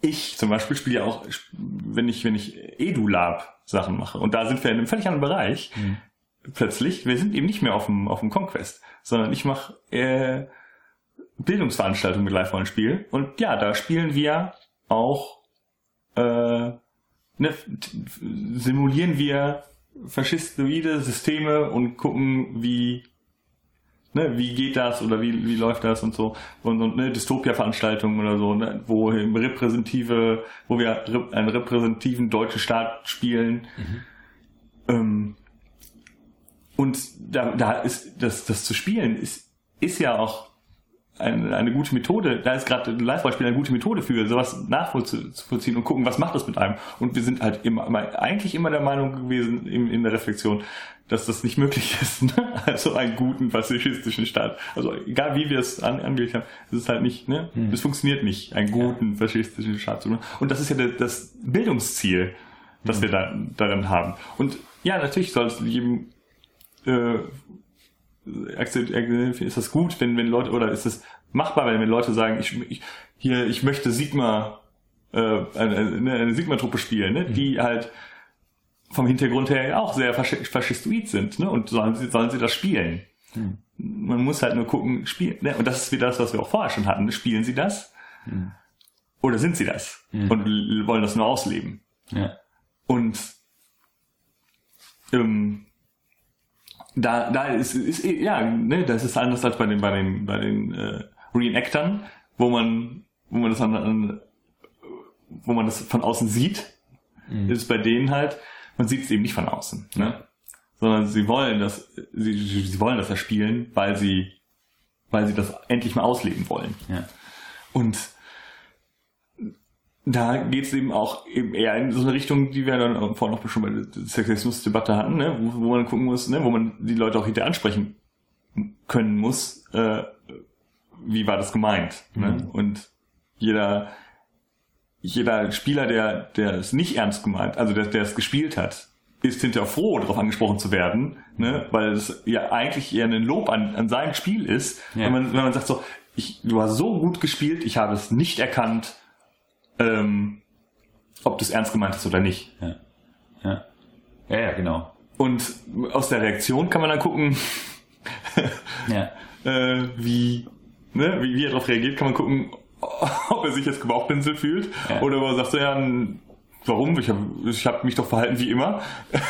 ich zum Beispiel spiele ja auch, wenn ich, wenn ich EduLab Sachen mache, und da sind wir in einem völlig anderen Bereich, mhm. plötzlich, wir sind eben nicht mehr auf dem, auf dem Conquest, sondern ich mache äh, Bildungsveranstaltungen mit Live-Rollenspiel. Und ja, da spielen wir auch, äh, ne, simulieren wir faschistoide Systeme und gucken, wie ne, wie geht das oder wie, wie läuft das und so. Und, und ne, Dystopia-Veranstaltungen oder so, ne, wo repräsentative, wo wir einen repräsentativen deutschen Staat spielen. Mhm. Ähm, und da, da ist das, das zu spielen ist, ist ja auch eine, eine gute Methode, da ist gerade ein Live-Beispiel eine gute Methode für, sowas nachvollziehen und gucken, was macht das mit einem. Und wir sind halt immer, immer eigentlich immer der Meinung gewesen in, in der Reflexion, dass das nicht möglich ist. Ne? Also einen guten faschistischen Staat. Also egal wie wir es an, angelegt haben, es ist halt nicht, ne? Hm. Es funktioniert nicht, einen guten faschistischen Staat zu machen. Und das ist ja das Bildungsziel, das hm. wir da, darin haben. Und ja, natürlich soll es jedem äh, ist das gut, wenn, wenn Leute, oder ist es machbar, wenn, wenn Leute sagen, ich, ich, hier, ich möchte Sigma, äh, eine, eine Sigma-Truppe spielen, ne? Mhm. die halt vom Hintergrund her auch sehr faschistoid sind, ne? Und sollen sie, sollen sie das spielen? Mhm. Man muss halt nur gucken, spielen, ne? Und das ist wieder das, was wir auch vorher schon hatten. Spielen sie das? Mhm. Oder sind sie das? Mhm. Und wollen das nur ausleben? Ja. Und ähm, da, da ist, ist ja, ne, das ist anders als bei den, bei den, bei den äh, Reenactern, wo man, wo man das an, an wo man das von außen sieht, mhm. ist bei denen halt, man sieht es eben nicht von außen, ne? Sondern sie wollen das, sie, sie wollen das ja spielen, weil sie, weil sie das endlich mal ausleben wollen. Ja. Und da geht es eben auch eben eher in so eine Richtung, die wir dann vorhin auch schon bei der Sexismusdebatte hatten, ne? wo, wo man gucken muss, ne? wo man die Leute auch hinterher ansprechen können muss, äh, wie war das gemeint. Ne? Mhm. Ne? Und jeder, jeder Spieler, der, der es nicht ernst gemeint, also der, der es gespielt hat, ist hinterher froh, darauf angesprochen zu werden, ne? weil es ja eigentlich eher ein Lob an, an sein Spiel ist, ja. wenn, man, wenn man sagt so, ich, du hast so gut gespielt, ich habe es nicht erkannt, ähm, ob du es ernst gemeint hast oder nicht. Ja. ja. Ja, ja, genau. Und aus der Reaktion kann man dann gucken, ja. äh, wie, ne, wie, wie er darauf reagiert, kann man gucken, ob er sich jetzt gebauchpinselt fühlt ja. oder ob er sagt so, ja, warum? Ich habe ich hab mich doch verhalten wie immer.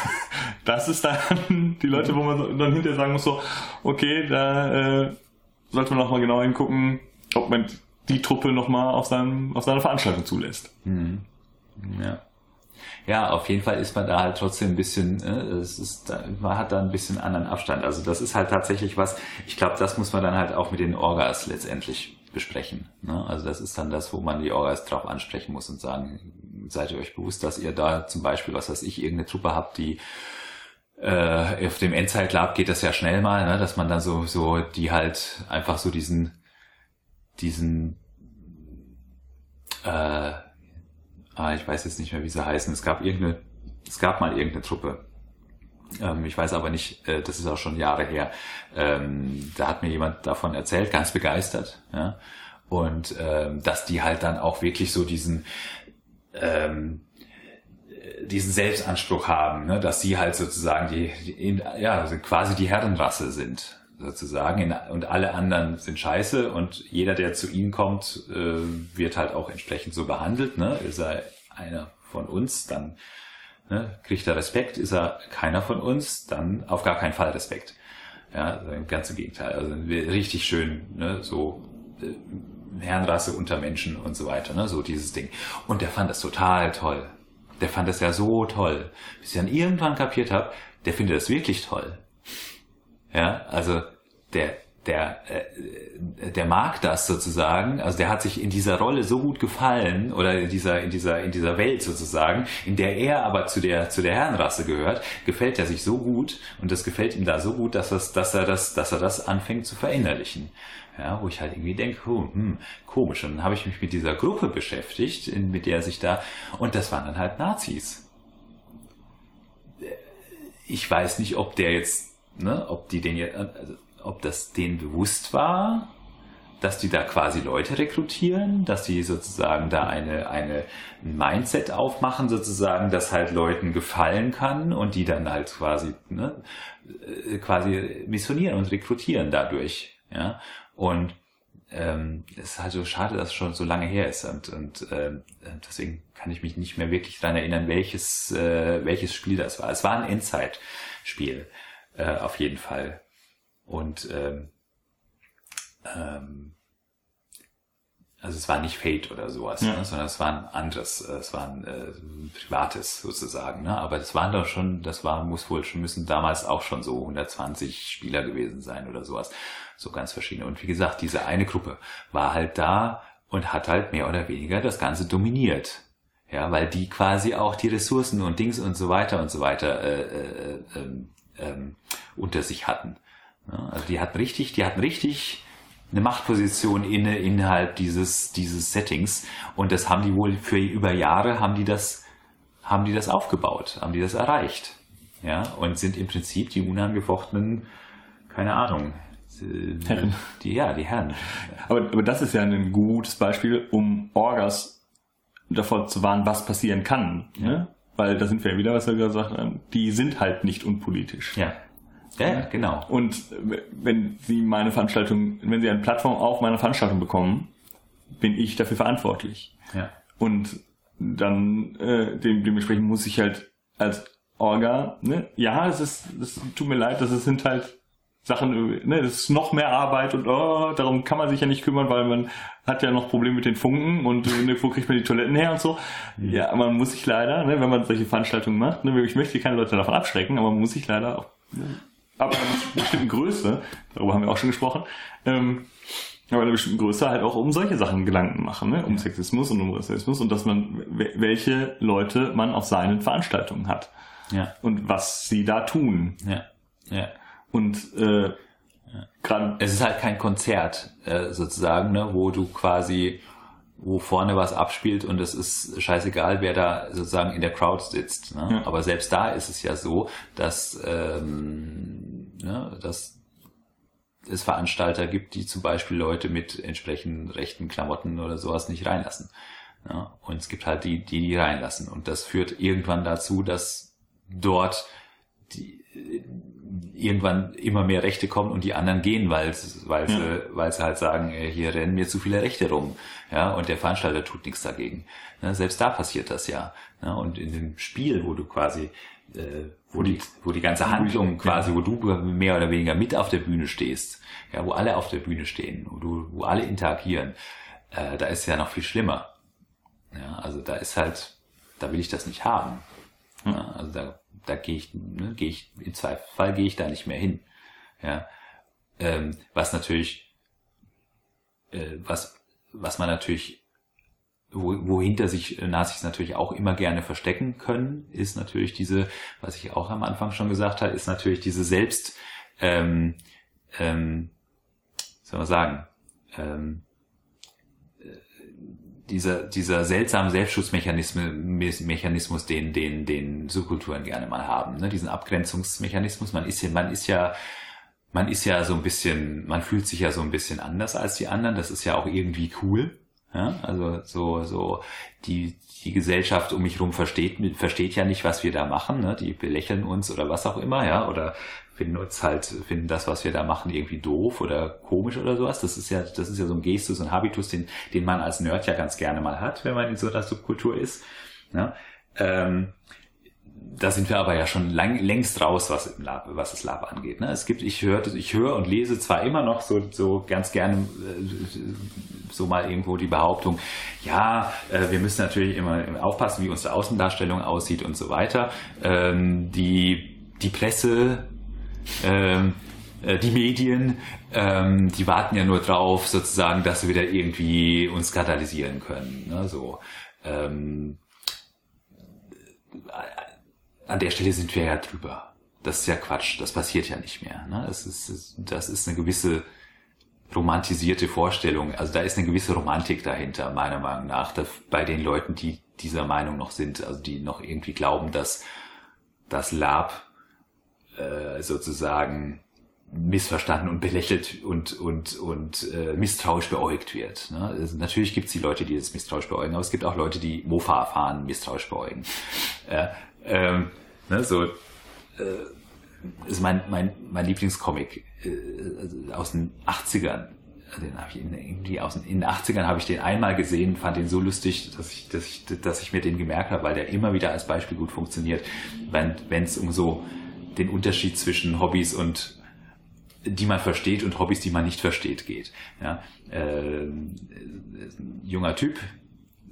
Das ist dann die Leute, wo man dann hinterher sagen muss, so, okay, da äh, sollte man noch mal genau hingucken, ob man die Truppe nochmal auf, auf seiner Veranstaltung zulässt. Mhm. Ja. Ja, auf jeden Fall ist man da halt trotzdem ein bisschen, äh, es ist, man hat da ein bisschen anderen Abstand. Also das ist halt tatsächlich was, ich glaube, das muss man dann halt auch mit den Orgas letztendlich besprechen. Ne? Also das ist dann das, wo man die Orgas drauf ansprechen muss und sagen, seid ihr euch bewusst, dass ihr da zum Beispiel, was weiß ich, irgendeine Truppe habt, die äh, auf dem Endzeitlab geht das ja schnell mal, ne? dass man dann so, so die halt einfach so diesen, diesen äh, ah, ich weiß jetzt nicht mehr, wie sie heißen. Es gab irgendeine, es gab mal irgendeine Truppe. Ähm, ich weiß aber nicht, äh, das ist auch schon Jahre her. Ähm, da hat mir jemand davon erzählt, ganz begeistert. Ja? Und ähm, dass die halt dann auch wirklich so diesen ähm, diesen Selbstanspruch haben, ne? dass sie halt sozusagen die, die ja quasi die Herrenrasse sind sozusagen und alle anderen sind scheiße und jeder, der zu ihnen kommt, äh, wird halt auch entsprechend so behandelt. Ne? Ist er einer von uns, dann ne, kriegt er Respekt. Ist er keiner von uns, dann auf gar keinen Fall Respekt. Ja, also im Gegenteil. Also richtig schön, ne, so äh, Herrenrasse unter Menschen und so weiter, ne, so dieses Ding. Und der fand das total toll. Der fand das ja so toll, bis ich dann irgendwann kapiert habe, der findet das wirklich toll. Ja, also der, der, äh, der mag das sozusagen, also der hat sich in dieser Rolle so gut gefallen oder in dieser, in dieser, in dieser Welt sozusagen, in der er aber zu der, zu der Herrenrasse gehört, gefällt er sich so gut und das gefällt ihm da so gut, dass, das, dass er das, dass er das anfängt zu verinnerlichen. Ja, wo ich halt irgendwie denke, oh, hm, komisch. Und dann habe ich mich mit dieser Gruppe beschäftigt, in, mit der sich da, und das waren dann halt Nazis. Ich weiß nicht, ob der jetzt ne, ob die den jetzt, also, ob das denen bewusst war, dass die da quasi Leute rekrutieren, dass die sozusagen da eine, eine ein Mindset aufmachen, sozusagen, das halt Leuten gefallen kann und die dann halt quasi, ne, äh, quasi missionieren und rekrutieren dadurch, ja. Und ähm, es ist halt so schade, dass es schon so lange her ist und, und äh, deswegen kann ich mich nicht mehr wirklich daran erinnern, welches, äh, welches Spiel das war. Es war ein Endzeit-Spiel äh, auf jeden Fall. Und ähm, ähm, also es war nicht Fate oder sowas, ja. ne, sondern es war ein anderes, äh, es war ein äh, privates sozusagen. Ne? Aber das waren doch schon, das war, muss wohl schon, müssen damals auch schon so 120 Spieler gewesen sein oder sowas. So ganz verschiedene. Und wie gesagt, diese eine Gruppe war halt da und hat halt mehr oder weniger das Ganze dominiert. Ja, weil die quasi auch die Ressourcen und Dings und so weiter und so weiter äh, äh, äh, ähm, unter sich hatten. Ja, also die hatten richtig, die hatten richtig eine Machtposition inne innerhalb dieses dieses Settings und das haben die wohl für über Jahre haben die das haben die das aufgebaut, haben die das erreicht, ja und sind im Prinzip die unangefochtenen, keine Ahnung, Herren. Die, ja, die Herren. Aber, aber das ist ja ein gutes Beispiel, um Orgas davor zu warnen, was passieren kann. Ja. Ne? Weil da sind wir ja wieder, was wir gesagt haben, die sind halt nicht unpolitisch. Ja. Ja, genau. Und wenn Sie meine Veranstaltung, wenn Sie eine Plattform auf meiner Veranstaltung bekommen, bin ich dafür verantwortlich. Ja. Und dann äh, dementsprechend muss ich halt als Orga, ne, ja, es ist, es tut mir leid, das sind halt Sachen, ne, das ist noch mehr Arbeit und oh, darum kann man sich ja nicht kümmern, weil man hat ja noch Probleme mit den Funken und ne, wo kriegt man die Toiletten her und so. Mhm. Ja, man muss sich leider, ne, wenn man solche Veranstaltungen macht, ne, ich möchte keine Leute davon abschrecken, aber man muss sich leider auch ne, ab einer bestimmten Größe, darüber haben wir auch schon gesprochen, ähm, aber einer bestimmten Größe halt auch um solche Sachen Gedanken machen, ne? um Sexismus und um Rassismus und dass man, welche Leute man auf seinen Veranstaltungen hat. Ja. Und was sie da tun. Ja. Ja. Und äh, gerade es ist halt kein Konzert äh, sozusagen, ne, wo du quasi wo vorne was abspielt und es ist scheißegal, wer da sozusagen in der Crowd sitzt. Ne? Ja. Aber selbst da ist es ja so, dass, ähm, ne, dass es Veranstalter gibt, die zum Beispiel Leute mit entsprechend rechten Klamotten oder sowas nicht reinlassen. Ne? Und es gibt halt die, die die reinlassen. Und das führt irgendwann dazu, dass dort die, irgendwann immer mehr Rechte kommen und die anderen gehen, weil weil ja. sie, weil sie halt sagen, hier rennen mir zu viele Rechte rum, ja, und der Veranstalter tut nichts dagegen. Ne, selbst da passiert das ja. Ne, und in dem Spiel, wo du quasi äh, wo die, wo die ganze Handlung quasi, wo du mehr oder weniger mit auf der Bühne stehst, ja, wo alle auf der Bühne stehen, wo du, wo alle interagieren, äh, da ist ja noch viel schlimmer. Ja, also da ist halt, da will ich das nicht haben. Ja, also da, da gehe ich, ne, gehe ich, im Zweifelsfall gehe ich da nicht mehr hin. Ja, ähm, was natürlich, äh, was, was man natürlich wo, wohinter sich Nazis natürlich auch immer gerne verstecken können, ist natürlich diese, was ich auch am Anfang schon gesagt habe, ist natürlich diese Selbst, ähm, ähm, soll man sagen, ähm, dieser, dieser seltsame Selbstschutzmechanismus, Mechanismus, den, den, den Subkulturen gerne mal haben, ne? diesen Abgrenzungsmechanismus. Man ist ja, man ist ja, man ist ja so ein bisschen, man fühlt sich ja so ein bisschen anders als die anderen. Das ist ja auch irgendwie cool. Ja, also so, so die, die Gesellschaft um mich herum versteht, versteht ja nicht, was wir da machen. Ne? Die belächeln uns oder was auch immer, ja, oder finden uns halt, finden das, was wir da machen, irgendwie doof oder komisch oder sowas. Das ist ja, das ist ja so ein Gestus und Habitus, den, den man als Nerd ja ganz gerne mal hat, wenn man in so einer Subkultur ist. Ja? Ähm, da sind wir aber ja schon lang, längst raus, was, Lab, was das Lab angeht. Ne? Es gibt, ich höre, ich höre und lese zwar immer noch so, so ganz gerne äh, so mal irgendwo die Behauptung, ja, äh, wir müssen natürlich immer aufpassen, wie unsere Außendarstellung aussieht und so weiter. Ähm, die, die Presse, ähm, äh, die Medien, ähm, die warten ja nur drauf, sozusagen, dass sie wieder irgendwie uns skandalisieren können. Ne? So, ähm, an der Stelle sind wir ja drüber. Das ist ja Quatsch, das passiert ja nicht mehr. Ne? Das, ist, das ist eine gewisse romantisierte Vorstellung. Also da ist eine gewisse Romantik dahinter, meiner Meinung nach, bei den Leuten, die dieser Meinung noch sind, also die noch irgendwie glauben, dass das Lab äh, sozusagen missverstanden und belächelt und und und äh, misstrauisch beäugt wird. Ne? Also natürlich gibt es die Leute, die das misstrauisch beäugen, aber es gibt auch Leute, die Mofa erfahren, misstrauisch beäugen. Äh, ähm, ne, so äh, ist mein mein mein Lieblingscomic äh, aus den 80ern. Den ich in, irgendwie aus den, in den 80ern habe ich den einmal gesehen, fand den so lustig, dass ich, dass ich, dass ich mir den gemerkt habe, weil der immer wieder als Beispiel gut funktioniert, wenn es um so den Unterschied zwischen Hobbys und die man versteht und Hobbys, die man nicht versteht, geht. Ja, äh, junger Typ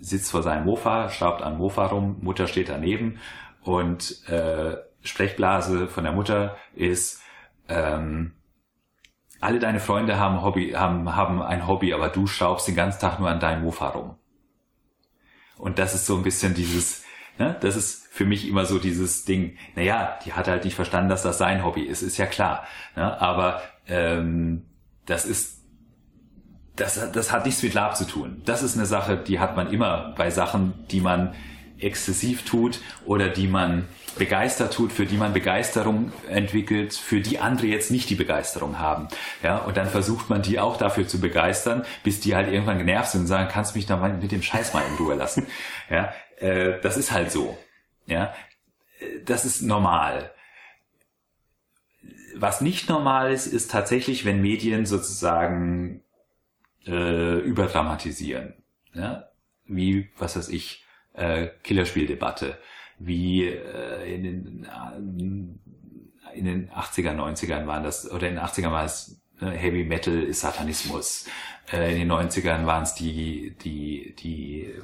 sitzt vor seinem Mofa, schraubt an Mofa rum, Mutter steht daneben und äh, Sprechblase von der Mutter ist ähm, alle deine Freunde haben Hobby, haben, haben ein Hobby, aber du schraubst den ganzen Tag nur an deinem Mofa rum. Und das ist so ein bisschen dieses, ne, das ist für mich immer so dieses Ding, naja, die hat halt nicht verstanden, dass das sein Hobby ist, ist ja klar. Ne, aber ähm, das ist das, das hat nichts mit Lab zu tun. Das ist eine Sache, die hat man immer bei Sachen, die man exzessiv tut oder die man begeistert tut, für die man Begeisterung entwickelt, für die andere jetzt nicht die Begeisterung haben. Ja, und dann versucht man die auch dafür zu begeistern, bis die halt irgendwann genervt sind und sagen, kannst du mich da mal mit dem Scheiß mal in Ruhe lassen. Ja, äh, das ist halt so. Ja, das ist normal. Was nicht normal ist, ist tatsächlich, wenn Medien sozusagen äh, überdramatisieren. Ja? Wie, was weiß ich, äh, Killerspieldebatte, wie äh, in, den, in den 80er, 90ern waren das, oder in den 80ern war es Heavy Metal ist Satanismus. Äh, in den 90ern waren es die, die, die,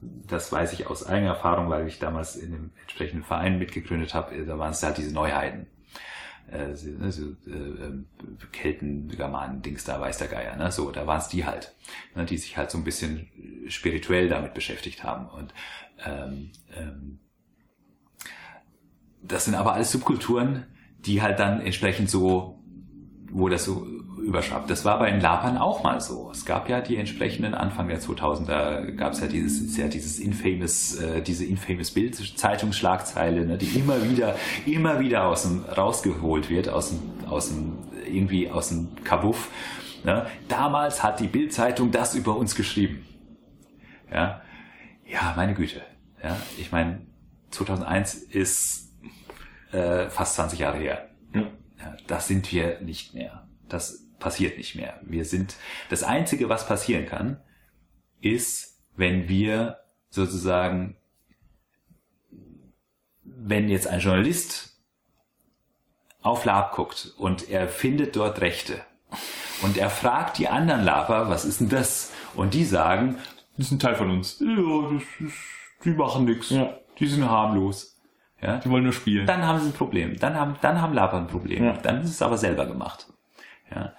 das weiß ich aus eigener Erfahrung, weil ich damals in dem entsprechenden Verein mitgegründet habe, da waren es halt diese Neuheiten äh, so, äh, Kelten, Germanen, Dings da, weiß der Geier, ne? So, da waren es die halt, ne? die sich halt so ein bisschen spirituell damit beschäftigt haben. Und ähm, ähm, das sind aber alles Subkulturen, die halt dann entsprechend so, wo das so überschwappt. Das war bei den Lapern auch mal so. Es gab ja die entsprechenden Anfang der 2000er gab es ja dieses ja dieses infamous äh, diese infamous Bild Zeitungsschlagzeile, ne, die immer wieder immer wieder aus dem rausgeholt wird aus dem aus dem irgendwie aus dem Kabuff. Ne? Damals hat die Bildzeitung das über uns geschrieben. Ja, ja, meine Güte. Ja, ich meine 2001 ist äh, fast 20 Jahre her. Das sind wir nicht mehr. Das passiert nicht mehr. Wir sind, das einzige, was passieren kann, ist, wenn wir sozusagen wenn jetzt ein Journalist auf Lab guckt und er findet dort Rechte und er fragt die anderen Laber, was ist denn das? Und die sagen, Das ist ein Teil von uns. ja, das ist, die machen nichts, Ja. die sind harmlos. Ja, Die wollen nur spielen. dann haben sie ein Problem. Dann haben, dann haben Laber ein Problem. Ja. Dann ist es aber selber gemacht. Ja.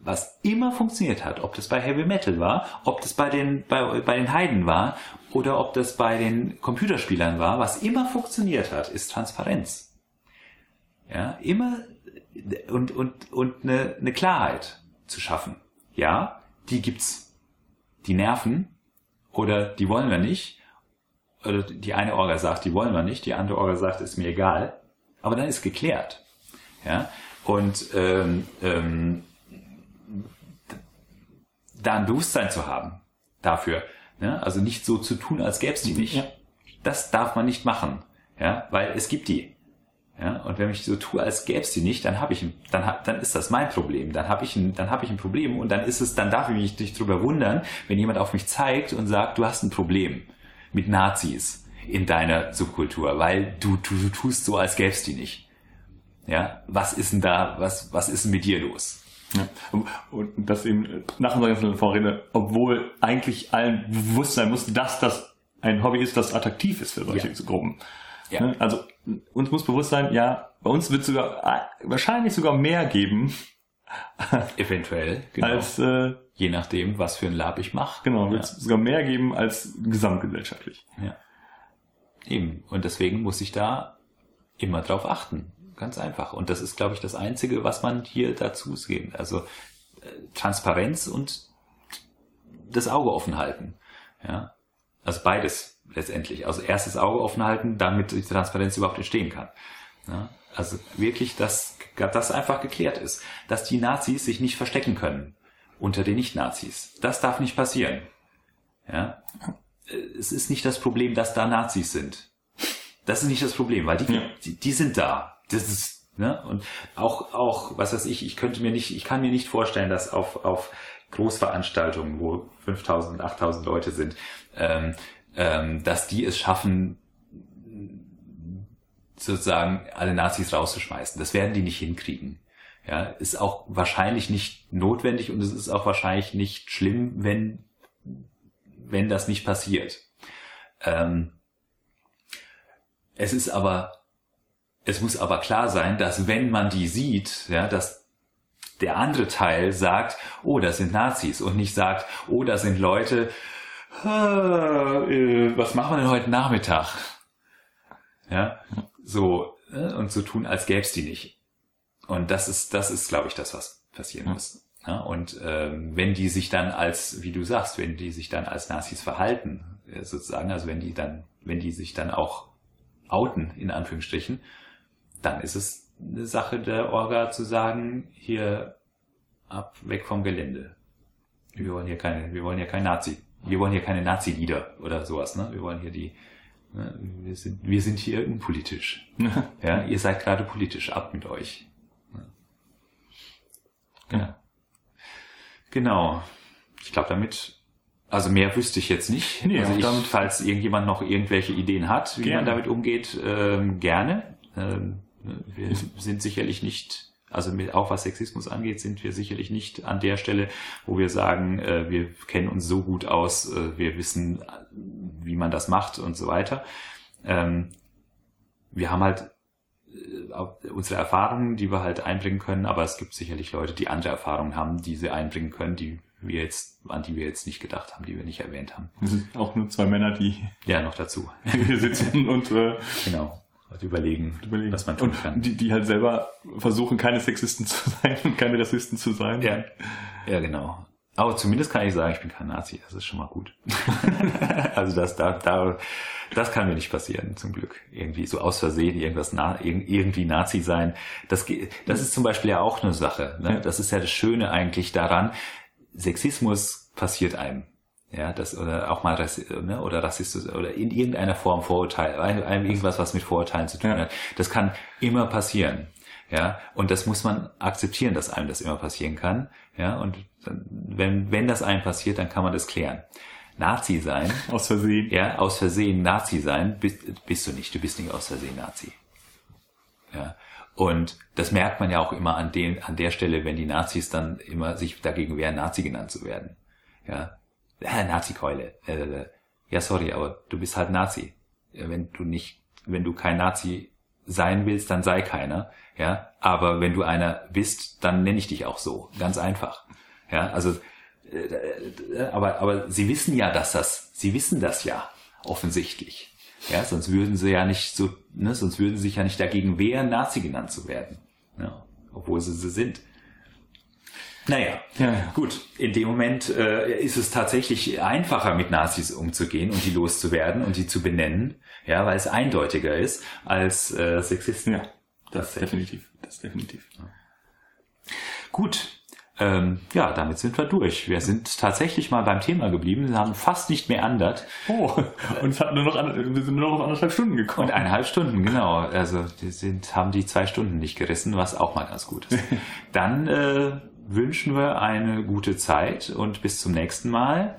Was immer funktioniert hat, ob das bei Heavy Metal war, ob das bei den, bei, bei den Heiden war oder ob das bei den Computerspielern war, was immer funktioniert hat, ist Transparenz. Ja, immer und, und, und eine, eine Klarheit zu schaffen. Ja, die gibt's. Die nerven oder die wollen wir nicht oder die eine Orga sagt, die wollen wir nicht, die andere Orga sagt, ist mir egal. Aber dann ist geklärt. Ja? Und ähm, ähm, da ein Bewusstsein zu haben dafür. Ne? Also nicht so zu tun, als gäbe es die nicht. Ja. Das darf man nicht machen. Ja? Weil es gibt die. Ja, und wenn ich so tue, als gäbe es die nicht, dann habe ich, dann, dann ist das mein Problem. Dann habe ich, ein, dann habe ich ein Problem und dann ist es, dann darf ich mich nicht drüber wundern, wenn jemand auf mich zeigt und sagt, du hast ein Problem mit Nazis in deiner Subkultur, weil du, du, du tust so, als gäbe es die nicht. Ja, was ist denn da, was, was ist denn mit dir los? Ja. Und- das eben nach unserer ganzen Vorrede, obwohl eigentlich allen bewusst sein muss, dass das ein Hobby ist, das attraktiv ist für solche Ja. Gruppen. Ja. Ne? Also uns muss bewusst sein, ja, bei uns wird sogar äh, wahrscheinlich sogar mehr geben, Eventuell, genau. als äh, je nachdem, was für ein Lab ich mache. genau, wird es sogar mehr geben als gesamtgesellschaftlich. Ja. Eben. Und deswegen muss ich da immer drauf achten. Ganz einfach. Und das ist, glaube ich, das Einzige, was man hier dazu sehen. Also äh, Transparenz und das Auge offen halten. Ja. Also beides letztendlich. Also erst das Auge offen halten, damit die Transparenz überhaupt entstehen kann. Ja. Also wirklich, dass das einfach geklärt ist. Dass die Nazis sich nicht verstecken können unter den Nicht-Nazis. Das darf nicht passieren. Ja es ist nicht das Problem, dass da Nazis sind. Das ist nicht das Problem, weil die, Ja. die, die sind da. Das ist, ne? Und auch, auch, was weiß ich, ich könnte mir nicht, ich kann mir nicht vorstellen, dass auf, auf Großveranstaltungen, wo 5000, 8000 Leute sind, ähm, ähm, dass die es schaffen, sozusagen alle Nazis rauszuschmeißen. Das werden die nicht hinkriegen. Ja, ist auch wahrscheinlich nicht notwendig und es ist auch wahrscheinlich nicht schlimm, wenn wenn das nicht passiert. Ähm, es ist aber, es muss aber klar sein, dass wenn man die sieht, ja, dass der andere Teil sagt, oh, das sind Nazis und nicht sagt, oh, das sind Leute, äh, was machen wir denn heute Nachmittag? Ja, so, äh, und so tun, als gäbe es die nicht. Und das ist, das ist, glaube ich, das, was passieren muss. Ja, und ähm, wenn die sich dann als, wie du sagst, wenn die sich dann als Nazis verhalten, äh, sozusagen, also wenn die dann, wenn die sich dann auch outen, in Anführungsstrichen, dann ist es eine Sache der Orga zu sagen, hier ab, weg vom Gelände. Wir wollen hier keine, wir wollen hier kein Nazi. Wir wollen hier keine Nazi-Lieder oder sowas, ne? Wir wollen hier die, ne? wir sind, wir sind hier unpolitisch. Ja, ihr seid gerade politisch, ab mit euch. Ja. Genau. Ich glaube, damit, also mehr wüsste ich jetzt nicht. Nee, also ich, damit- falls irgendjemand noch irgendwelche Ideen hat, wie man Gerne. damit umgeht, ähm, gerne. Ähm, wir sind sicherlich nicht, also mit, auch was Sexismus angeht, sind wir sicherlich nicht an der Stelle, wo wir sagen, äh, wir kennen uns so gut aus, äh, wir wissen, wie man das macht und so weiter. Ähm, wir haben halt äh, unsere Erfahrungen, die wir halt einbringen können, aber es gibt sicherlich Leute, die andere Erfahrungen haben, die sie einbringen können, die wir jetzt, an die wir jetzt nicht gedacht haben, die wir nicht erwähnt haben. Wir sind auch nur zwei Männer, die Ja, noch dazu. hier sitzen und äh, Genau. Und überlegen, überlegen. was man tun und kann. Die, die halt selber versuchen, keine Sexisten zu sein und keine Rassisten zu sein. Ja, ja, genau. Aber zumindest kann ich sagen, ich bin kein Nazi. Das ist schon mal gut. also das, da, da, das kann mir nicht passieren, zum Glück. Irgendwie so aus Versehen irgendwas na, irg- irgendwie Nazi sein. Das, das ist zum Beispiel ja auch eine Sache. Ne? Das ist ja das Schöne eigentlich daran. Sexismus passiert einem. Ja, das oder auch mal ne, oder Rassismus oder in irgendeiner Form Vorurteil, ein, ein, irgendwas, was mit Vorurteilen zu tun Ja. hat. Das kann immer passieren. Ja, und das muss man akzeptieren, dass einem das immer passieren kann. Ja, und wenn, wenn das einem passiert, dann kann man das klären. Nazi sein. Aus Versehen. Ja, aus Versehen Nazi sein, bist, bist du nicht. Du bist nicht aus Versehen Nazi. Ja. Und das merkt man ja auch immer an, den, an der Stelle, wenn die Nazis dann immer sich dagegen wehren, Nazi genannt zu werden. Ja. Äh, Nazi-Keule. Äh, ja, sorry, aber du bist halt Nazi. Wenn du nicht, wenn du kein Nazi sein willst, dann sei keiner. Ja. Aber wenn du einer bist, dann nenne ich dich auch so. Ganz einfach. Ja. Also, äh, aber, aber sie wissen ja, dass das, sie wissen das ja offensichtlich. Ja, sonst würden sie ja nicht so, ne, sonst würden sie sich ja nicht dagegen wehren, Nazi genannt zu werden. Ja, obwohl sie sie sind. Naja, ja, ja. gut. In dem Moment äh, ist es tatsächlich einfacher, mit Nazis umzugehen und die loszuwerden und die zu benennen, ja, weil es eindeutiger ist als äh, Sexisten. Ja, das definitiv. Das definitiv. Ja. Gut, ähm, ja, damit sind wir durch. Wir sind tatsächlich mal beim Thema geblieben. Wir haben fast nicht mehr andert. Oh, und es hat nur noch, wir sind nur noch auf anderthalb Stunden gekommen. Und eineinhalb Stunden, genau. Also die sind, haben die zwei Stunden nicht gerissen, was auch mal ganz gut ist. Dann äh, wünschen wir eine gute Zeit und bis zum nächsten Mal.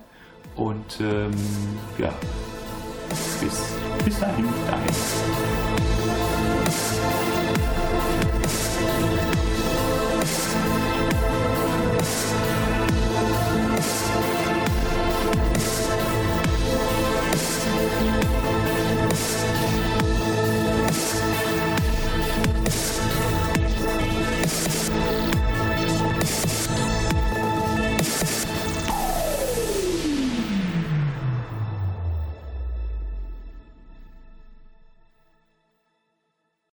Und ähm, ja, bis, bis dahin. dahin.